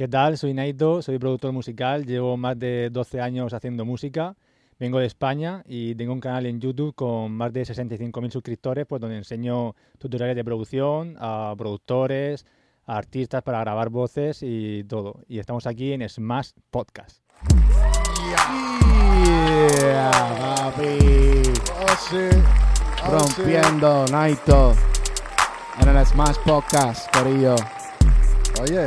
¿Qué tal? Soy Naito, soy productor musical, llevo más de 12 años haciendo música, vengo de España y tengo un canal en YouTube con más de 65.000 suscriptores, pues donde enseño tutoriales de producción a productores, a artistas para grabar voces y todo. Y estamos aquí en Smash Podcast. Yeah, papi. Oh, shit. Oh, Rompiendo, Naito. En el Smash Podcast, Corillo. Oye,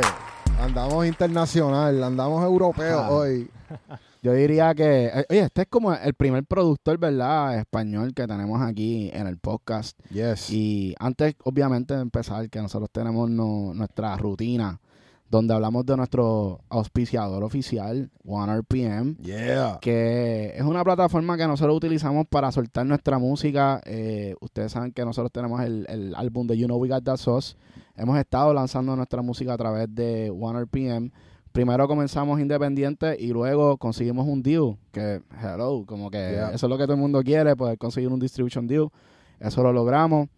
andamos internacional, andamos europeos Ajá. hoy. Yo diría que, eh, oye, este es como el primer productor, ¿verdad? Español que tenemos aquí en el podcast. Yes. Y antes, obviamente, de empezar, que nosotros tenemos no- nuestra rutina, donde hablamos de nuestro auspiciador oficial, OneRPM, yeah. que es una plataforma que nosotros utilizamos para soltar nuestra música. Eh, ustedes saben que nosotros tenemos el, el álbum de You Know We Got That Sauce. Hemos estado lanzando nuestra música a través de OneRPM. Primero comenzamos independiente y luego conseguimos un deal, que, hello, como que Yeah. eso es lo que todo el mundo quiere, poder conseguir un distribution deal. Eso lo logramos.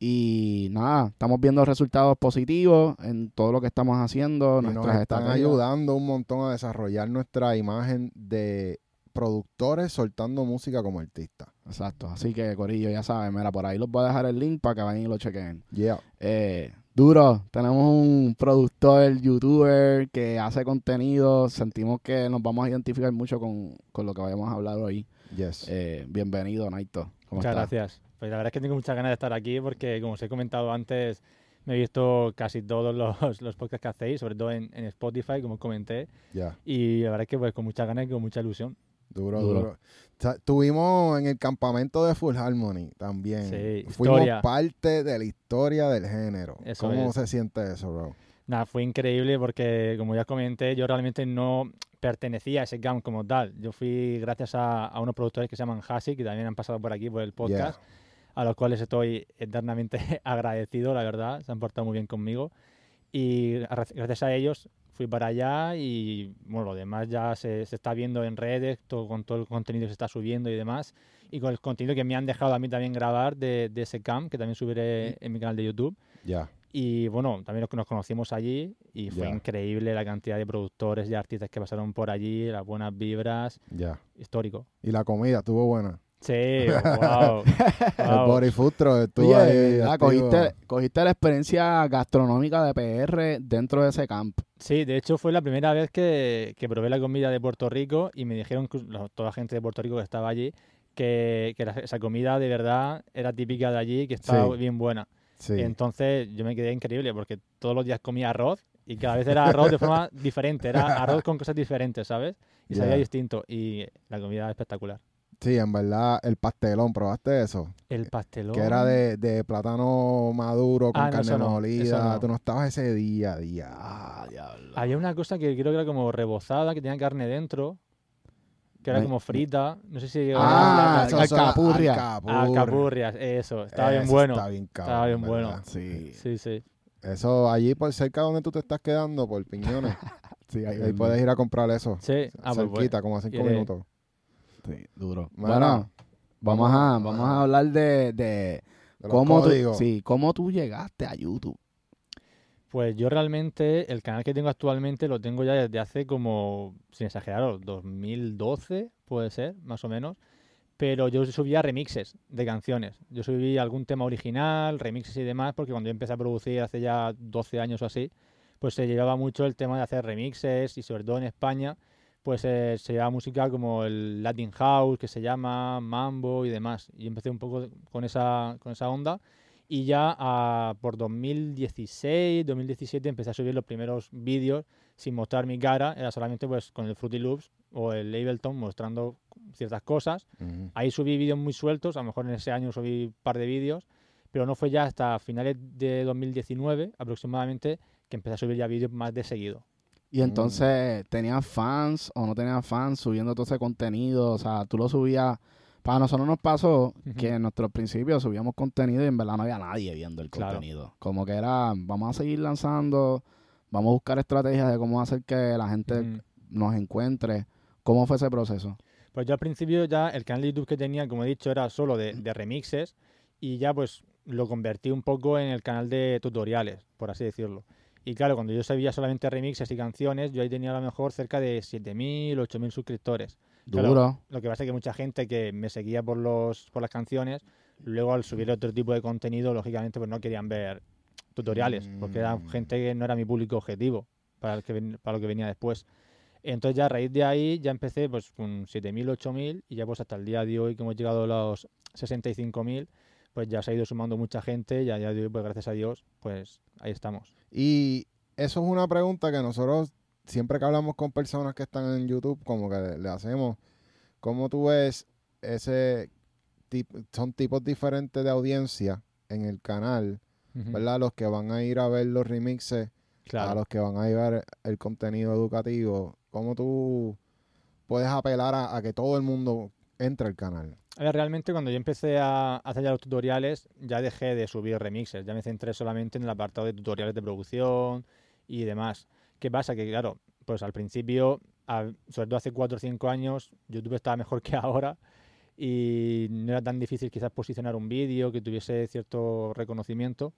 Y nada, estamos viendo resultados positivos en todo lo que estamos haciendo. Y nos están ayudando un montón a desarrollar nuestra imagen de productores soltando música como artistas. Exacto, así que Corillo, ya saben, mira, por ahí les voy a dejar el link para que vayan y lo chequen. Yeah. Eh, duro, tenemos un productor, youtuber que hace contenido, sentimos que nos vamos a identificar mucho con, con lo que vayamos a hablar hoy. Yes. Eh, bienvenido, Naito. ¿Cómo Muchas estás? gracias. Pues la verdad es que tengo muchas ganas de estar aquí porque, como os he comentado antes, me he visto casi todos los, los podcasts que hacéis, sobre todo en, en Spotify, como os comenté. Ya. Y la verdad es que pues con muchas ganas y con mucha ilusión. Duro, Duro. duro. Ta- Tuvimos en el campamento de Full Harmony también. Sí, Fuimos historia. parte de la historia del género. Eso ¿Cómo es. se siente eso, bro? Nada, fue increíble porque, como ya comenté, yo realmente no pertenecía a ese GAM como tal. Yo fui gracias a, a unos productores que se llaman Hasi, que también han pasado por aquí por el podcast, a los cuales estoy eternamente agradecido, la verdad. Se han portado muy bien conmigo. Y gra- gracias a ellos fui para allá y bueno, lo demás ya se, se está viendo en redes, todo, con todo el contenido que se está subiendo y demás. Y con el contenido que me han dejado a mí también grabar de, de ese camp, que también subiré en mi canal de YouTube. Ya. Y bueno, también nos- nos conocimos allí y fue increíble la cantidad de productores y artistas que pasaron por allí, las buenas vibras, Ya. histórico. Y la comida estuvo buena. Sí, wow. El Body Food Truck estuvo Oye, ahí. ah, cogiste, cogiste la experiencia gastronómica de PR dentro de ese camp. Sí, de hecho fue la primera vez que, que probé la comida de Puerto Rico y me dijeron, toda la gente de Puerto Rico que estaba allí, que, que la- esa comida de verdad era típica de allí, que estaba Sí. bien buena. Sí. Entonces yo me quedé increíble porque todos los días comía arroz y cada vez era arroz de forma diferente, era arroz con cosas diferentes, ¿sabes? Y sabía Ya. distinto y la comida espectacular. Sí, en verdad, el pastelón, ¿probaste eso? El pastelón. Que era de, de plátano maduro con Ah, no, carne eso no, molida. eso no. Tú no estabas ese día, día. Ah, diablo. Había una cosa que creo que era como rebozada, que tenía carne dentro, que era como frita. No sé si... Ah, suena- alcapurria. Alcapurrias, eso. Estaba bien bueno. Está bien cabrón, Estaba bien ¿verdad? bueno. Sí, Sí, sí. Eso allí por cerca donde tú te estás quedando, por Piñones. sí, ahí, puedes ir a comprar eso. Sí. Ah, pues, cerquita, como a cinco minutos. Sí, duro. Bueno, vamos a, vamos a- hablar de, de cómo, tú, sí, cómo tú llegaste a YouTube. Pues yo realmente, el canal que tengo actualmente lo tengo ya desde hace como, sin exageraros, 2012, puede ser, más o menos. Pero yo subía remixes de canciones. Yo subí algún tema original, remixes y demás, porque cuando yo empecé a producir hace ya 12 años o así, pues se llevaba mucho el tema de hacer remixes y sobre todo en España, pues eh, se llevaba música como el Latin House, que se llama, Mambo y demás. Y empecé un poco con esa, con esa onda. Y ya ah, por 2016, 2017 empecé a subir los primeros vídeos sin mostrar mi cara, era solamente pues con el Fruity Loops o el Ableton mostrando ciertas cosas. Ujú. Ahí subí vídeos muy sueltos, a lo mejor en ese año subí un par de vídeos, pero no fue ya hasta finales de 2019 aproximadamente que empecé a subir ya vídeos más de seguido. Y entonces, ¿tenías fans o no tenías fans subiendo todo ese contenido? O sea, tú lo subías... Para nosotros nos pasó que en nuestros principios subíamos contenido y en verdad no había nadie viendo el Claro. contenido. Como que era, vamos a seguir lanzando, vamos a buscar estrategias de cómo hacer que la gente nos encuentre. ¿Cómo fue ese proceso? Pues yo al principio ya el canal de YouTube que tenía, como he dicho, era solo de, de remixes y ya pues lo convertí un poco en el canal de tutoriales, por así decirlo. Y claro, cuando yo sabía solamente remixes y canciones, yo ahí tenía a lo mejor cerca de 7.000, 8.000 suscriptores. Claro, Duro. Lo que pasa es que mucha gente que me seguía por los por las canciones, luego al subir otro tipo de contenido, lógicamente pues no querían ver tutoriales, porque era Mm. gente que no era mi público objetivo para, el que, para lo que venía después. Entonces ya a raíz de ahí ya empecé pues con 7.000, 8.000 y ya pues hasta el día de hoy que hemos llegado a los 65.000, pues ya se ha ido sumando mucha gente y a día de hoy pues gracias a Dios pues ahí estamos. Y eso es una pregunta que nosotros, siempre que hablamos con personas que están en YouTube, como que le, le hacemos, ¿cómo tú ves ese tip- son tipos diferentes de audiencia en el canal. ¿verdad? Los que van a ir a ver los remixes, a los que van a ir a ver el contenido educativo, ¿cómo tú puedes apelar a, a que todo el mundo entre al canal? A ver, realmente cuando yo empecé a hacer ya los tutoriales, ya dejé de subir remixes, ya me centré solamente en el apartado de tutoriales de producción y demás. ¿Qué pasa? Que claro, pues al principio, sobre todo hace 4 o 5 años, YouTube estaba mejor que ahora y no era tan difícil quizás posicionar un vídeo que tuviese cierto reconocimiento.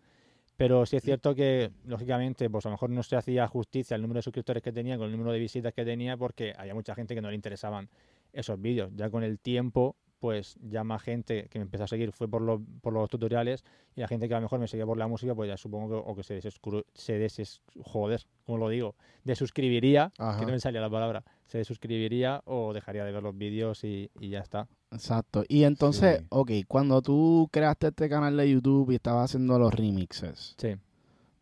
Pero sí es cierto que, lógicamente, pues a lo mejor no se hacía justicia al número de suscriptores que tenía con el número de visitas que tenía porque había mucha gente que no le interesaban esos vídeos. Ya con el tiempo, pues ya más gente que me empezó a seguir fue por los, por los tutoriales y la gente que a lo mejor me seguía por la música, pues ya supongo que, o que se desescru- se deses, joder, ¿cómo lo digo? Desuscribiría, Ajá. que no me salía la palabra, se desuscribiría o dejaría de ver los vídeos y, y ya está. Exacto. Y entonces, Sí. ok, cuando tú creaste este canal de YouTube y estabas haciendo los remixes, Sí.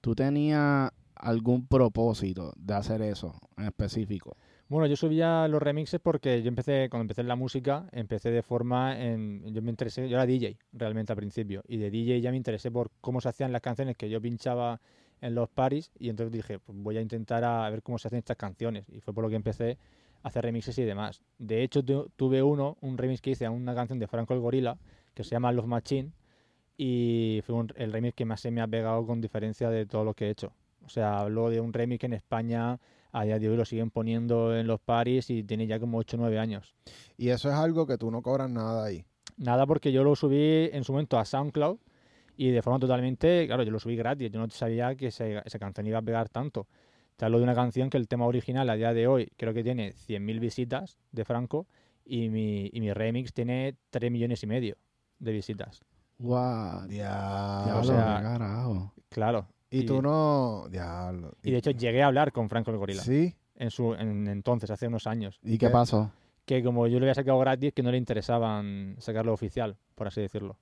¿tú tenías algún propósito de hacer eso en específico? Bueno, yo subía los remixes porque yo empecé, cuando empecé en la música, empecé de forma en, yo me interesé, yo era DJ realmente al principio, y de DJ ya me interesé por cómo se hacían las canciones que yo pinchaba en los paris, y entonces dije, pues voy a intentar a ver cómo se hacen estas canciones, y fue por lo que empecé a hacer remixes y demás. De hecho, tu- tuve uno, un remix que hice a una canción de Franco el Gorila, que se llama Love Machine, y fue un- el remix que más se me ha pegado con diferencia de todo lo que he hecho. O sea, hablo de un remix que en España a día de hoy lo siguen poniendo en los paris y tiene ya como 8 o 9 años. Y eso es algo que tú no cobras nada ahí. Nada porque yo lo subí en su momento a SoundCloud y de forma totalmente, claro, yo lo subí gratis, yo no sabía que esa canción iba a pegar tanto. Te hablo de una canción que el tema original a día de hoy creo que tiene 100.000 visitas de Franco y mi, y mi remix tiene 3 millones y medio de visitas. Guau. Diablo. Diablo, o sea, carajo. Claro. Y tú no... Diablo. Y de hecho llegué a hablar con Franco el Gorila Sí. en su en entonces, hace unos años. ¿Y qué pasó? que como yo lo había sacado gratis, que no le interesaban sacarlo oficial, por así decirlo.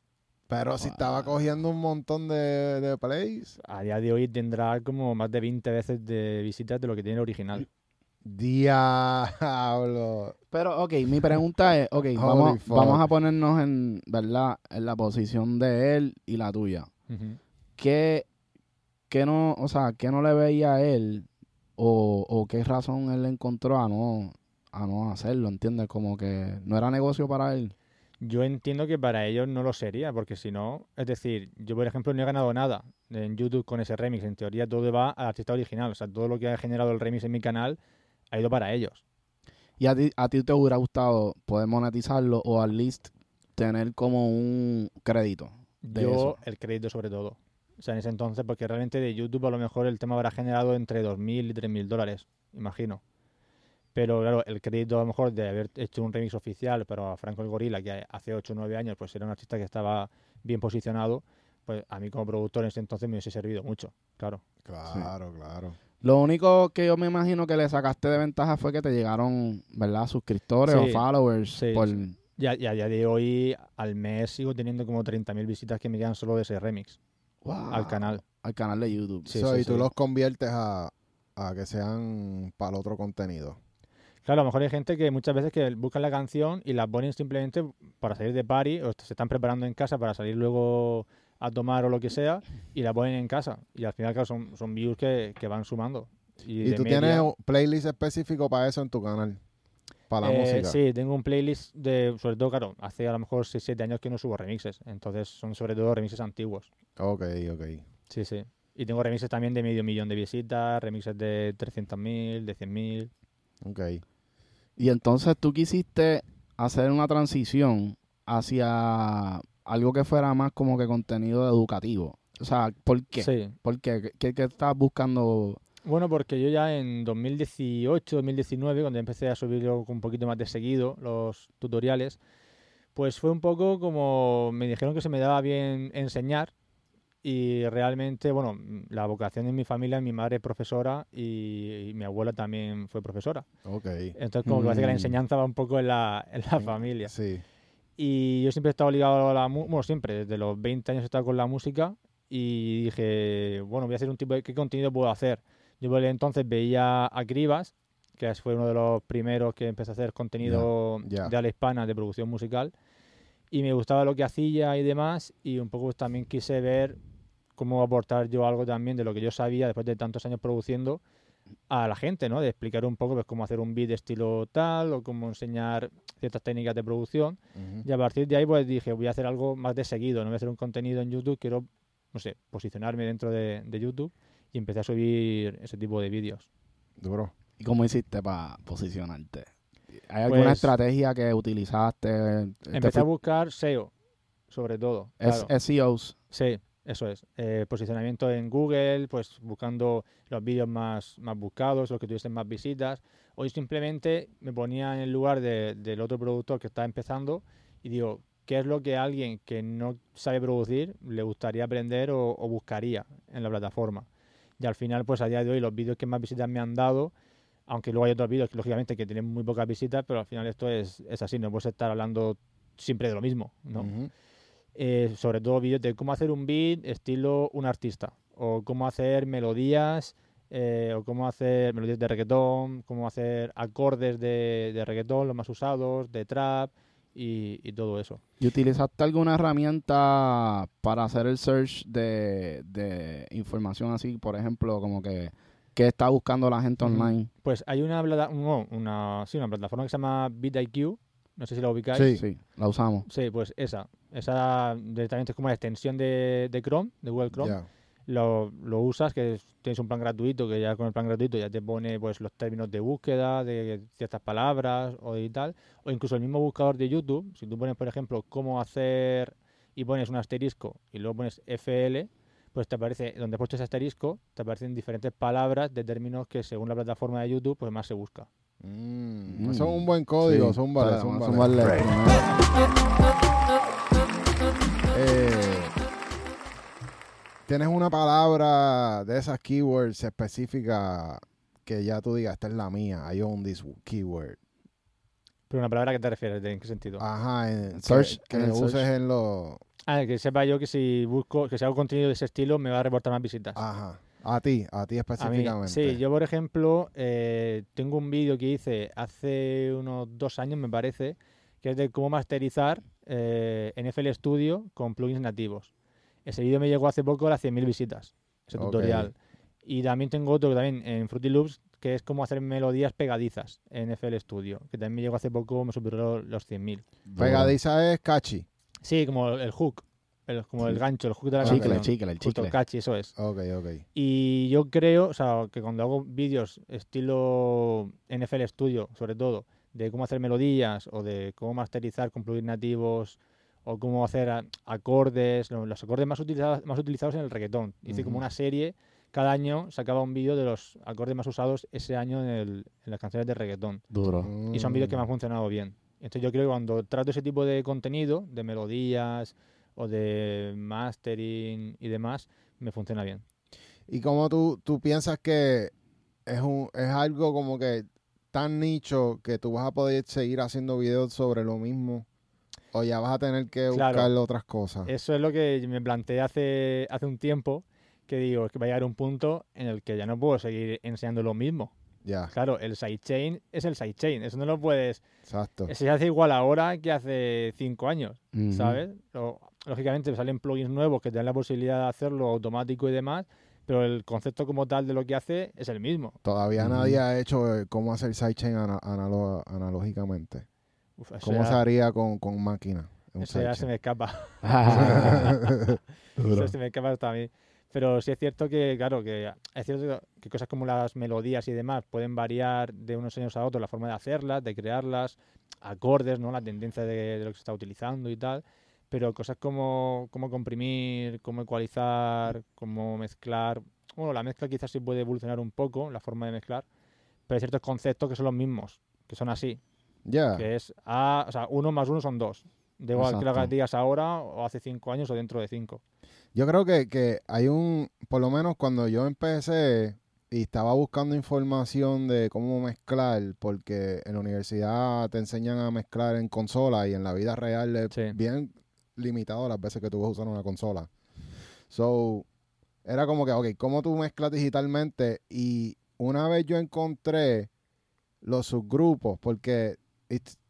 Pero si estaba cogiendo un montón de, de plays. A día de hoy tendrá como más de 20 veces de visitas de lo que tiene el original. Diablo. Pero, ok, mi pregunta es, ok, vamos, vamos a ponernos en, ¿verdad? En la posición de él y la tuya. Ujú. ¿Qué, qué no, o sea, qué no le veía a él o, o qué razón él encontró a no, a no hacerlo, ¿entiendes? Como que no era negocio para él. Yo entiendo que para ellos no lo sería, porque si no, es decir, yo por ejemplo no he ganado nada en YouTube con ese remix. En teoría todo va al artista original, o sea, todo lo que ha generado el remix en mi canal ha ido para ellos. ¿Y a ti, a ti te hubiera gustado poder monetizarlo o al least tener como un crédito? de Yo eso. el crédito sobre todo. O sea, en ese entonces, porque realmente de YouTube a lo mejor el tema habrá generado entre 2.000 y 3.000 dólares, imagino. Pero claro, el crédito a lo mejor de haber hecho un remix oficial, pero a Franco el Gorila, que hace 8 o 9 años pues era un artista que estaba bien posicionado, pues a mí como productor en ese entonces me hubiese servido mucho, claro. Claro, claro. Lo único que yo me imagino que le sacaste de ventaja fue que te llegaron, ¿verdad? Suscriptores o followers. sí, por... sí. Y a, y a día de hoy, al mes sigo teniendo como 30.000 visitas que me llegan solo de ese remix Wow. al canal. Al canal de YouTube. Sí, So, sí, y tú sí. los conviertes a, a que sean para el otro contenido. Claro, a lo mejor hay gente que muchas veces que buscan la canción y la ponen simplemente para salir de party o se están preparando en casa para salir luego a tomar o lo que sea y la ponen en casa. Y al final, claro, son, son views que, que van sumando. Y, Y, tú media- tienes un playlist específico para eso en tu canal. Para la Eh, música. Sí, tengo un playlist de, sobre todo, claro, hace a lo mejor 6-7 años que no subo remixes. Entonces son sobre todo remixes antiguos. Ok, ok. Sí, sí. Y tengo remixes también de medio millón de visitas, remixes de 300.000, de 100.000. Ok. Y entonces tú quisiste hacer una transición hacia algo que fuera más como que contenido educativo. O sea, ¿por qué? Sí. ¿Por qué? ¿Qué, qué estás buscando? Bueno, porque yo ya en 2018, 2019, cuando empecé a subirlo con un poquito más de seguido, los tutoriales, pues fue un poco como me dijeron que se me daba bien enseñar y realmente, bueno, la vocación de mi familia, mi madre es profesora y, y mi abuela también fue profesora. Ok. Entonces, como que parece que la Mm. enseñanza va un poco en la, en la familia. Sí. Y yo siempre he estado ligado a la música, bueno, siempre, desde los 20 años he estado con la música y dije, bueno, voy a hacer un tipo de, ¿qué contenido puedo hacer? Yo por entonces veía a Cribas, que fue uno de los primeros que empecé a hacer contenido Ya, ya. de habla hispana, de producción musical, y me gustaba lo que hacía y demás, y un poco pues, también quise ver cómo aportar yo algo también de lo que yo sabía después de tantos años produciendo a la gente, ¿no? De explicar un poco pues, cómo hacer un beat de estilo tal o cómo enseñar ciertas técnicas de producción. Ujú. Y a partir de ahí pues dije, voy a hacer algo más de seguido, no voy a hacer un contenido en YouTube, quiero, no sé, posicionarme dentro de, de YouTube y empecé a subir ese tipo de vídeos. Duro. ¿Y cómo hiciste para posicionarte? ¿Hay alguna Pues- estrategia que utilizaste? ¿Te Empecé a buscar SEO, sobre todo. es- claro. SEOs. Sí, eso es. Eh, posicionamiento en Google, pues buscando los vídeos más, más buscados, los que tuviesen más visitas. O yo simplemente me ponía en el lugar de- del otro productor que está empezando y digo, ¿qué es lo que alguien que no sabe producir le gustaría aprender o, o buscaría en la plataforma? Y al final, pues a día de hoy, los vídeos que más visitas me han dado, aunque luego hay otros vídeos que lógicamente que tienen muy pocas visitas, pero al final esto es, es así, no puedes estar hablando siempre de lo mismo, ¿no? Eh, sobre todo vídeos de cómo hacer un beat estilo un artista, o cómo hacer melodías, eh, o cómo hacer melodías de reggaetón, cómo hacer acordes de, de reggaetón, los más usados, de trap y, y todo eso. ¿Y utilizaste alguna herramienta para hacer el search de, de información así? Por ejemplo, como que ¿qué está buscando la gente online? Pues hay una, no, una, sí, una plataforma que se llama BitIQ, no sé si la ubicáis. Sí. Sí, la usamos. Sí, pues esa. Esa directamente es como una extensión de, de Chrome, de Google Chrome. Lo, lo usas, que es- tienes un plan gratuito, que ya con el plan gratuito ya te pone pues los términos de búsqueda de ciertas palabras o y tal, o incluso el mismo buscador de YouTube, si tú pones por ejemplo cómo hacer y pones un asterisco y luego pones FL, pues te aparece, donde has puesto ese asterisco, te aparecen diferentes palabras de términos que según la plataforma de YouTube pues más se busca. Mm, Mm. Es un buen código, Sí, para- zúmbale. zumbarle ¿Tienes una palabra de esas keywords específicas que ya tú digas, esta es la mía, I own this keyword? Pero una palabra que te refieres, ¿de en qué sentido? Ajá, en, que- Search, que, en el uses search. en los... Ah, que sepa yo que si busco, que si hago contenido de ese estilo me va a reportar más visitas. Ajá, a ti, a ti A mí, específicamente. sí, yo por ejemplo eh, tengo un vídeo que hice hace unos dos años, me parece, que es de cómo masterizar eh, en FL Studio con plugins nativos. Ese vídeo me llegó hace poco a las 100.000 visitas, ese tutorial. Y también tengo otro que también en Fruity Loops, que es cómo hacer melodías pegadizas en FL Studio, que también me llegó hace poco, me superó los 100.000. Pegadiza es catchy. Sí, como el hook, el- como el gancho, el hook de la Chicle, canción. chicle, el chicle. catchy, eso es. Ok, ok. Y yo creo, o sea, que cuando hago vídeos estilo NFL Studio, sobre todo, de cómo hacer melodías o de cómo masterizar con plugins nativos o cómo hacer a- acordes, lo- los acordes más utilizados, más utilizados en el reggaetón. Hice como una serie, cada año sacaba un vídeo de los acordes más usados ese año en, el- en las canciones de reggaetón. Duro. Y son vídeos que me han funcionado bien. Entonces yo creo que cuando trato ese tipo de contenido, de melodías o de mastering y demás, me funciona bien. ¿Y cómo tú, tú piensas que es, un, es algo como que tan nicho que tú vas a poder seguir haciendo videos sobre lo mismo? ¿O ya vas a tener que Claro. buscar otras cosas? Eso es lo que me planteé hace, hace un tiempo, que digo, que va a llegar un punto en el que ya no puedo seguir enseñando lo mismo. Ya, Claro, el sidechain es el sidechain, eso no lo puedes... exacto. Se hace igual ahora que hace cinco años. ¿sabes? Lógicamente salen plugins nuevos que te dan la posibilidad de hacerlo automático y demás, pero el concepto como tal de lo que hace es el mismo. Todavía nadie ha hecho eh, cómo hacer sidechain ana- analógicamente. Uf, ¿Cómo ya- se haría con, con máquina? un eso ya se me escapa. Eso se me escapa hasta a mí. Pero sí es cierto que, claro, que es cierto que cosas como las melodías y demás pueden variar de unos años a otros la forma de hacerlas, de crearlas, acordes, ¿no? La tendencia de, de lo que se está utilizando y tal. pero cosas como cómo comprimir, cómo ecualizar, cómo mezclar. Bueno, la mezcla quizás sí puede evolucionar un poco, la forma de mezclar, pero hay ciertos conceptos que son los mismos, que son así, Ya. que es A, o sea, uno más uno son dos. Da igual que lo Exacto. digas ahora o hace cinco años o dentro de cinco. Yo creo que, que hay un, por lo menos cuando yo empecé y estaba buscando información de cómo mezclar, porque en la universidad te enseñan a mezclar en consola y en la vida real es Sí. bien limitado las veces que tú vas a usar una consola. So, era como que, ok, ¿cómo tú mezclas digitalmente? Y una vez yo encontré los subgrupos, porque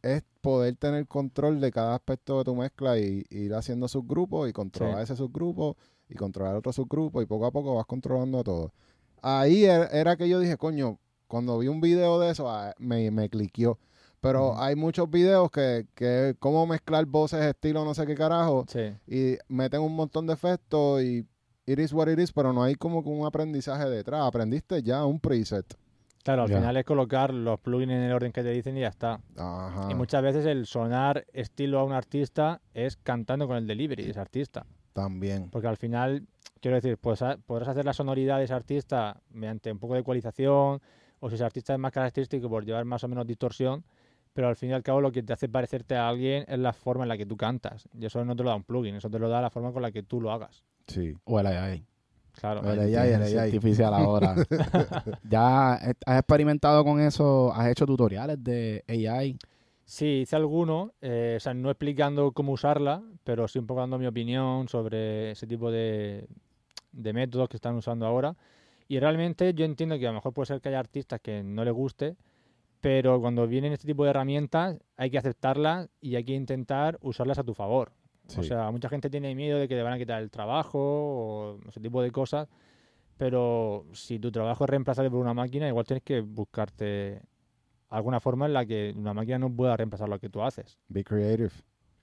es poder tener control de cada aspecto de tu mezcla y, y ir haciendo subgrupos y controlar Sí. ese subgrupo y controlar otro subgrupo y poco a poco vas controlando a todo. Ahí er- era que yo dije, coño, cuando vi un video de eso, ah, me, me cliqueó. Pero hay muchos videos que, que cómo mezclar voces estilo no sé qué carajo Sí. y meten un montón de efectos y it is what it is, pero no hay como un aprendizaje detrás. Aprendiste ya un preset. Claro, al Ya. final es colocar los plugins en el orden que te dicen y ya está. Ajá. Y muchas veces el sonar estilo a un artista es cantando con el delivery de ese artista. También. Porque al final, quiero decir, pues, ha- podrás hacer la sonoridad de ese artista mediante un poco de ecualización, o si ese artista es más característico por llevar más o menos distorsión, pero al fin y al cabo lo que te hace parecerte a alguien es la forma en la que tú cantas. Y eso no te lo da un plugin, eso te lo da la forma con la que tú lo hagas. Sí. O el AI. Claro. El AI, el AI. artificial ahora. ¿Ya has experimentado con eso? ¿Has hecho tutoriales de AI? Sí, hice alguno, eh, o sea, no explicando cómo usarla, pero sí un poco dando mi opinión sobre ese tipo de, de métodos que están usando ahora. Y realmente yo entiendo que a lo mejor puede ser que haya artistas que no les guste, pero cuando vienen este tipo de herramientas hay que aceptarlas y hay que intentar usarlas a tu favor. O Sí. sea, mucha gente tiene miedo de que te van a quitar el trabajo o ese tipo de cosas, pero si tu trabajo es reemplazable por una máquina, igual tienes que buscarte alguna forma en la que una máquina no pueda reemplazar lo que tú haces. Be creative.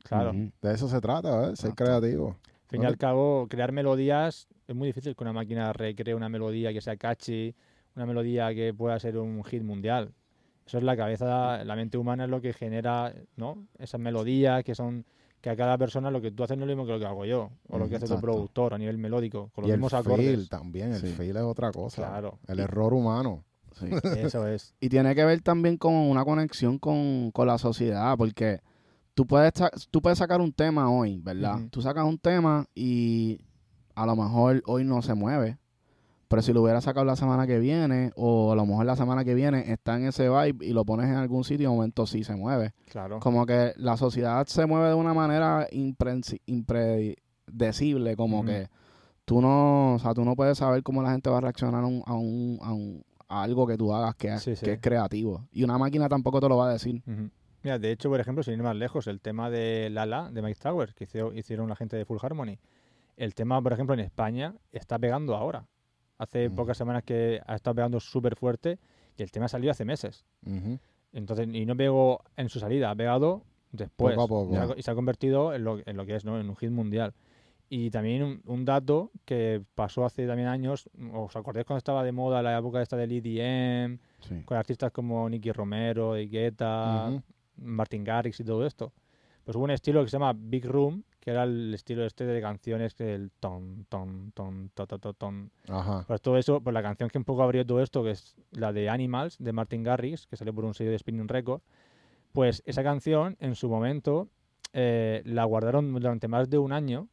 Claro. Ujú. De eso se trata, ¿eh? Ser creativo. Al fin y al cabo, crear melodías es muy difícil que una máquina recree una melodía que sea catchy, una melodía que pueda ser un hit mundial. Eso es la cabeza, la mente humana es lo que genera, ¿no? Esas melodías que son que a cada persona lo que tú haces no es lo mismo que lo que hago yo, o lo que hace tu productor a nivel melódico, con los y el mismos feel acordes. también. El Sí. feel es otra cosa. Claro. El error humano. Sí. Eso es. Y tiene que ver también con una conexión con, con la sociedad, porque tú puedes, tú puedes sacar un tema hoy, ¿verdad? Tú sacas un tema y a lo mejor hoy no se mueve, pero si lo hubieras sacado la semana que viene, o a lo mejor la semana que viene está en ese vibe y lo pones en algún sitio, de momento sí se mueve. Claro. Como que la sociedad se mueve de una manera impredecible, como que tú no, o sea, tú no puedes saber cómo la gente va a reaccionar a, un, a, un, a, un- a algo que tú hagas que, es- Sí, sí. que es creativo. Y una máquina tampoco te lo va a decir. Mira, de hecho, por ejemplo, sin ir más lejos, el tema de Lala, de Mike Towers, que hizo- hicieron la gente de Full Harmony, el tema, por ejemplo, en España está pegando ahora. Hace Mm. pocas semanas que ha estado pegando súper fuerte y el tema salió hace meses. Ujú. Entonces, y no pegó en su salida, ha pegado después. Poco a poco. Y se ha- Y se ha convertido en lo, en lo que es, ¿no? En un hit mundial. Y también un, un dato que pasó hace también años, ¿os acordáis cuando estaba de moda la época esta del EDM, Sí. con artistas como Nicky Romero, de Guetta, Ujú. Martin Garrix y todo esto. Pues hubo un estilo que se llama Big Room, que era el estilo este de canciones que el ton, ton, ton, to, to, to, ton. Ajá. Pues todo eso, pues la canción que un poco abrió todo esto, que es la de Animals, de Martin Garrix, que salió por un sello de Spinning Record, pues esa canción, en su momento, eh, la guardaron durante más de un año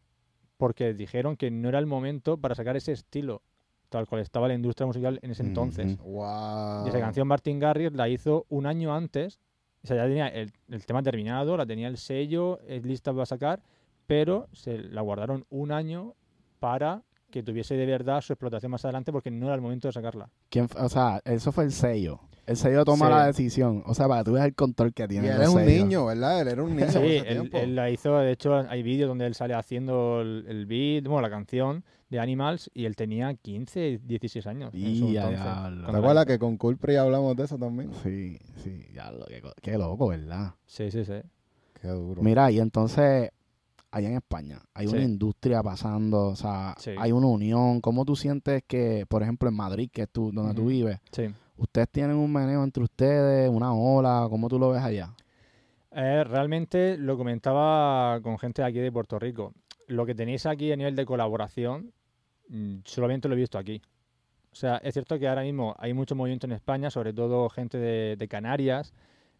porque dijeron que no era el momento para sacar ese estilo, tal cual estaba la industria musical en ese entonces. Ujú. Wow. Y esa canción Martin Garrix la hizo un año antes. O sea, ya tenía el, el tema terminado, la tenía el sello, es lista para sacar, pero se la guardaron un año para que tuviese de verdad su explotación más adelante porque no era el momento de sacarla. ¿Quién f- o sea, eso fue el sello. El sello toma Sí. la decisión. O sea, para tú ves el control que Y tiene. él los es un niño, ¿verdad? Él era un niño Sí, él, él la hizo, de hecho hay vídeos donde él sale haciendo el, el beat, bueno, la canción de Animals y él tenía 15, 16 años. en su Y ya, cuando ¿Te la acuerdas que con Culpri hablamos de eso también? Sí, sí, ya lo que, qué loco, ¿verdad? Sí, sí, sí. Qué duro. Mira, y entonces, allá en España, hay una industria pasando, o sea, Sí. hay una unión. ¿Cómo tú sientes que, por ejemplo, en Madrid, que es tú, donde tú vives, Sí. ustedes tienen un meneo entre ustedes, una ola? ¿Cómo tú lo ves allá? Eh, realmente lo comentaba con gente de aquí de Puerto Rico. Lo que tenéis aquí a nivel de colaboración, mm, solamente lo he visto aquí. O sea, es cierto que ahora mismo hay mucho movimiento en España, sobre todo gente de, de Canarias.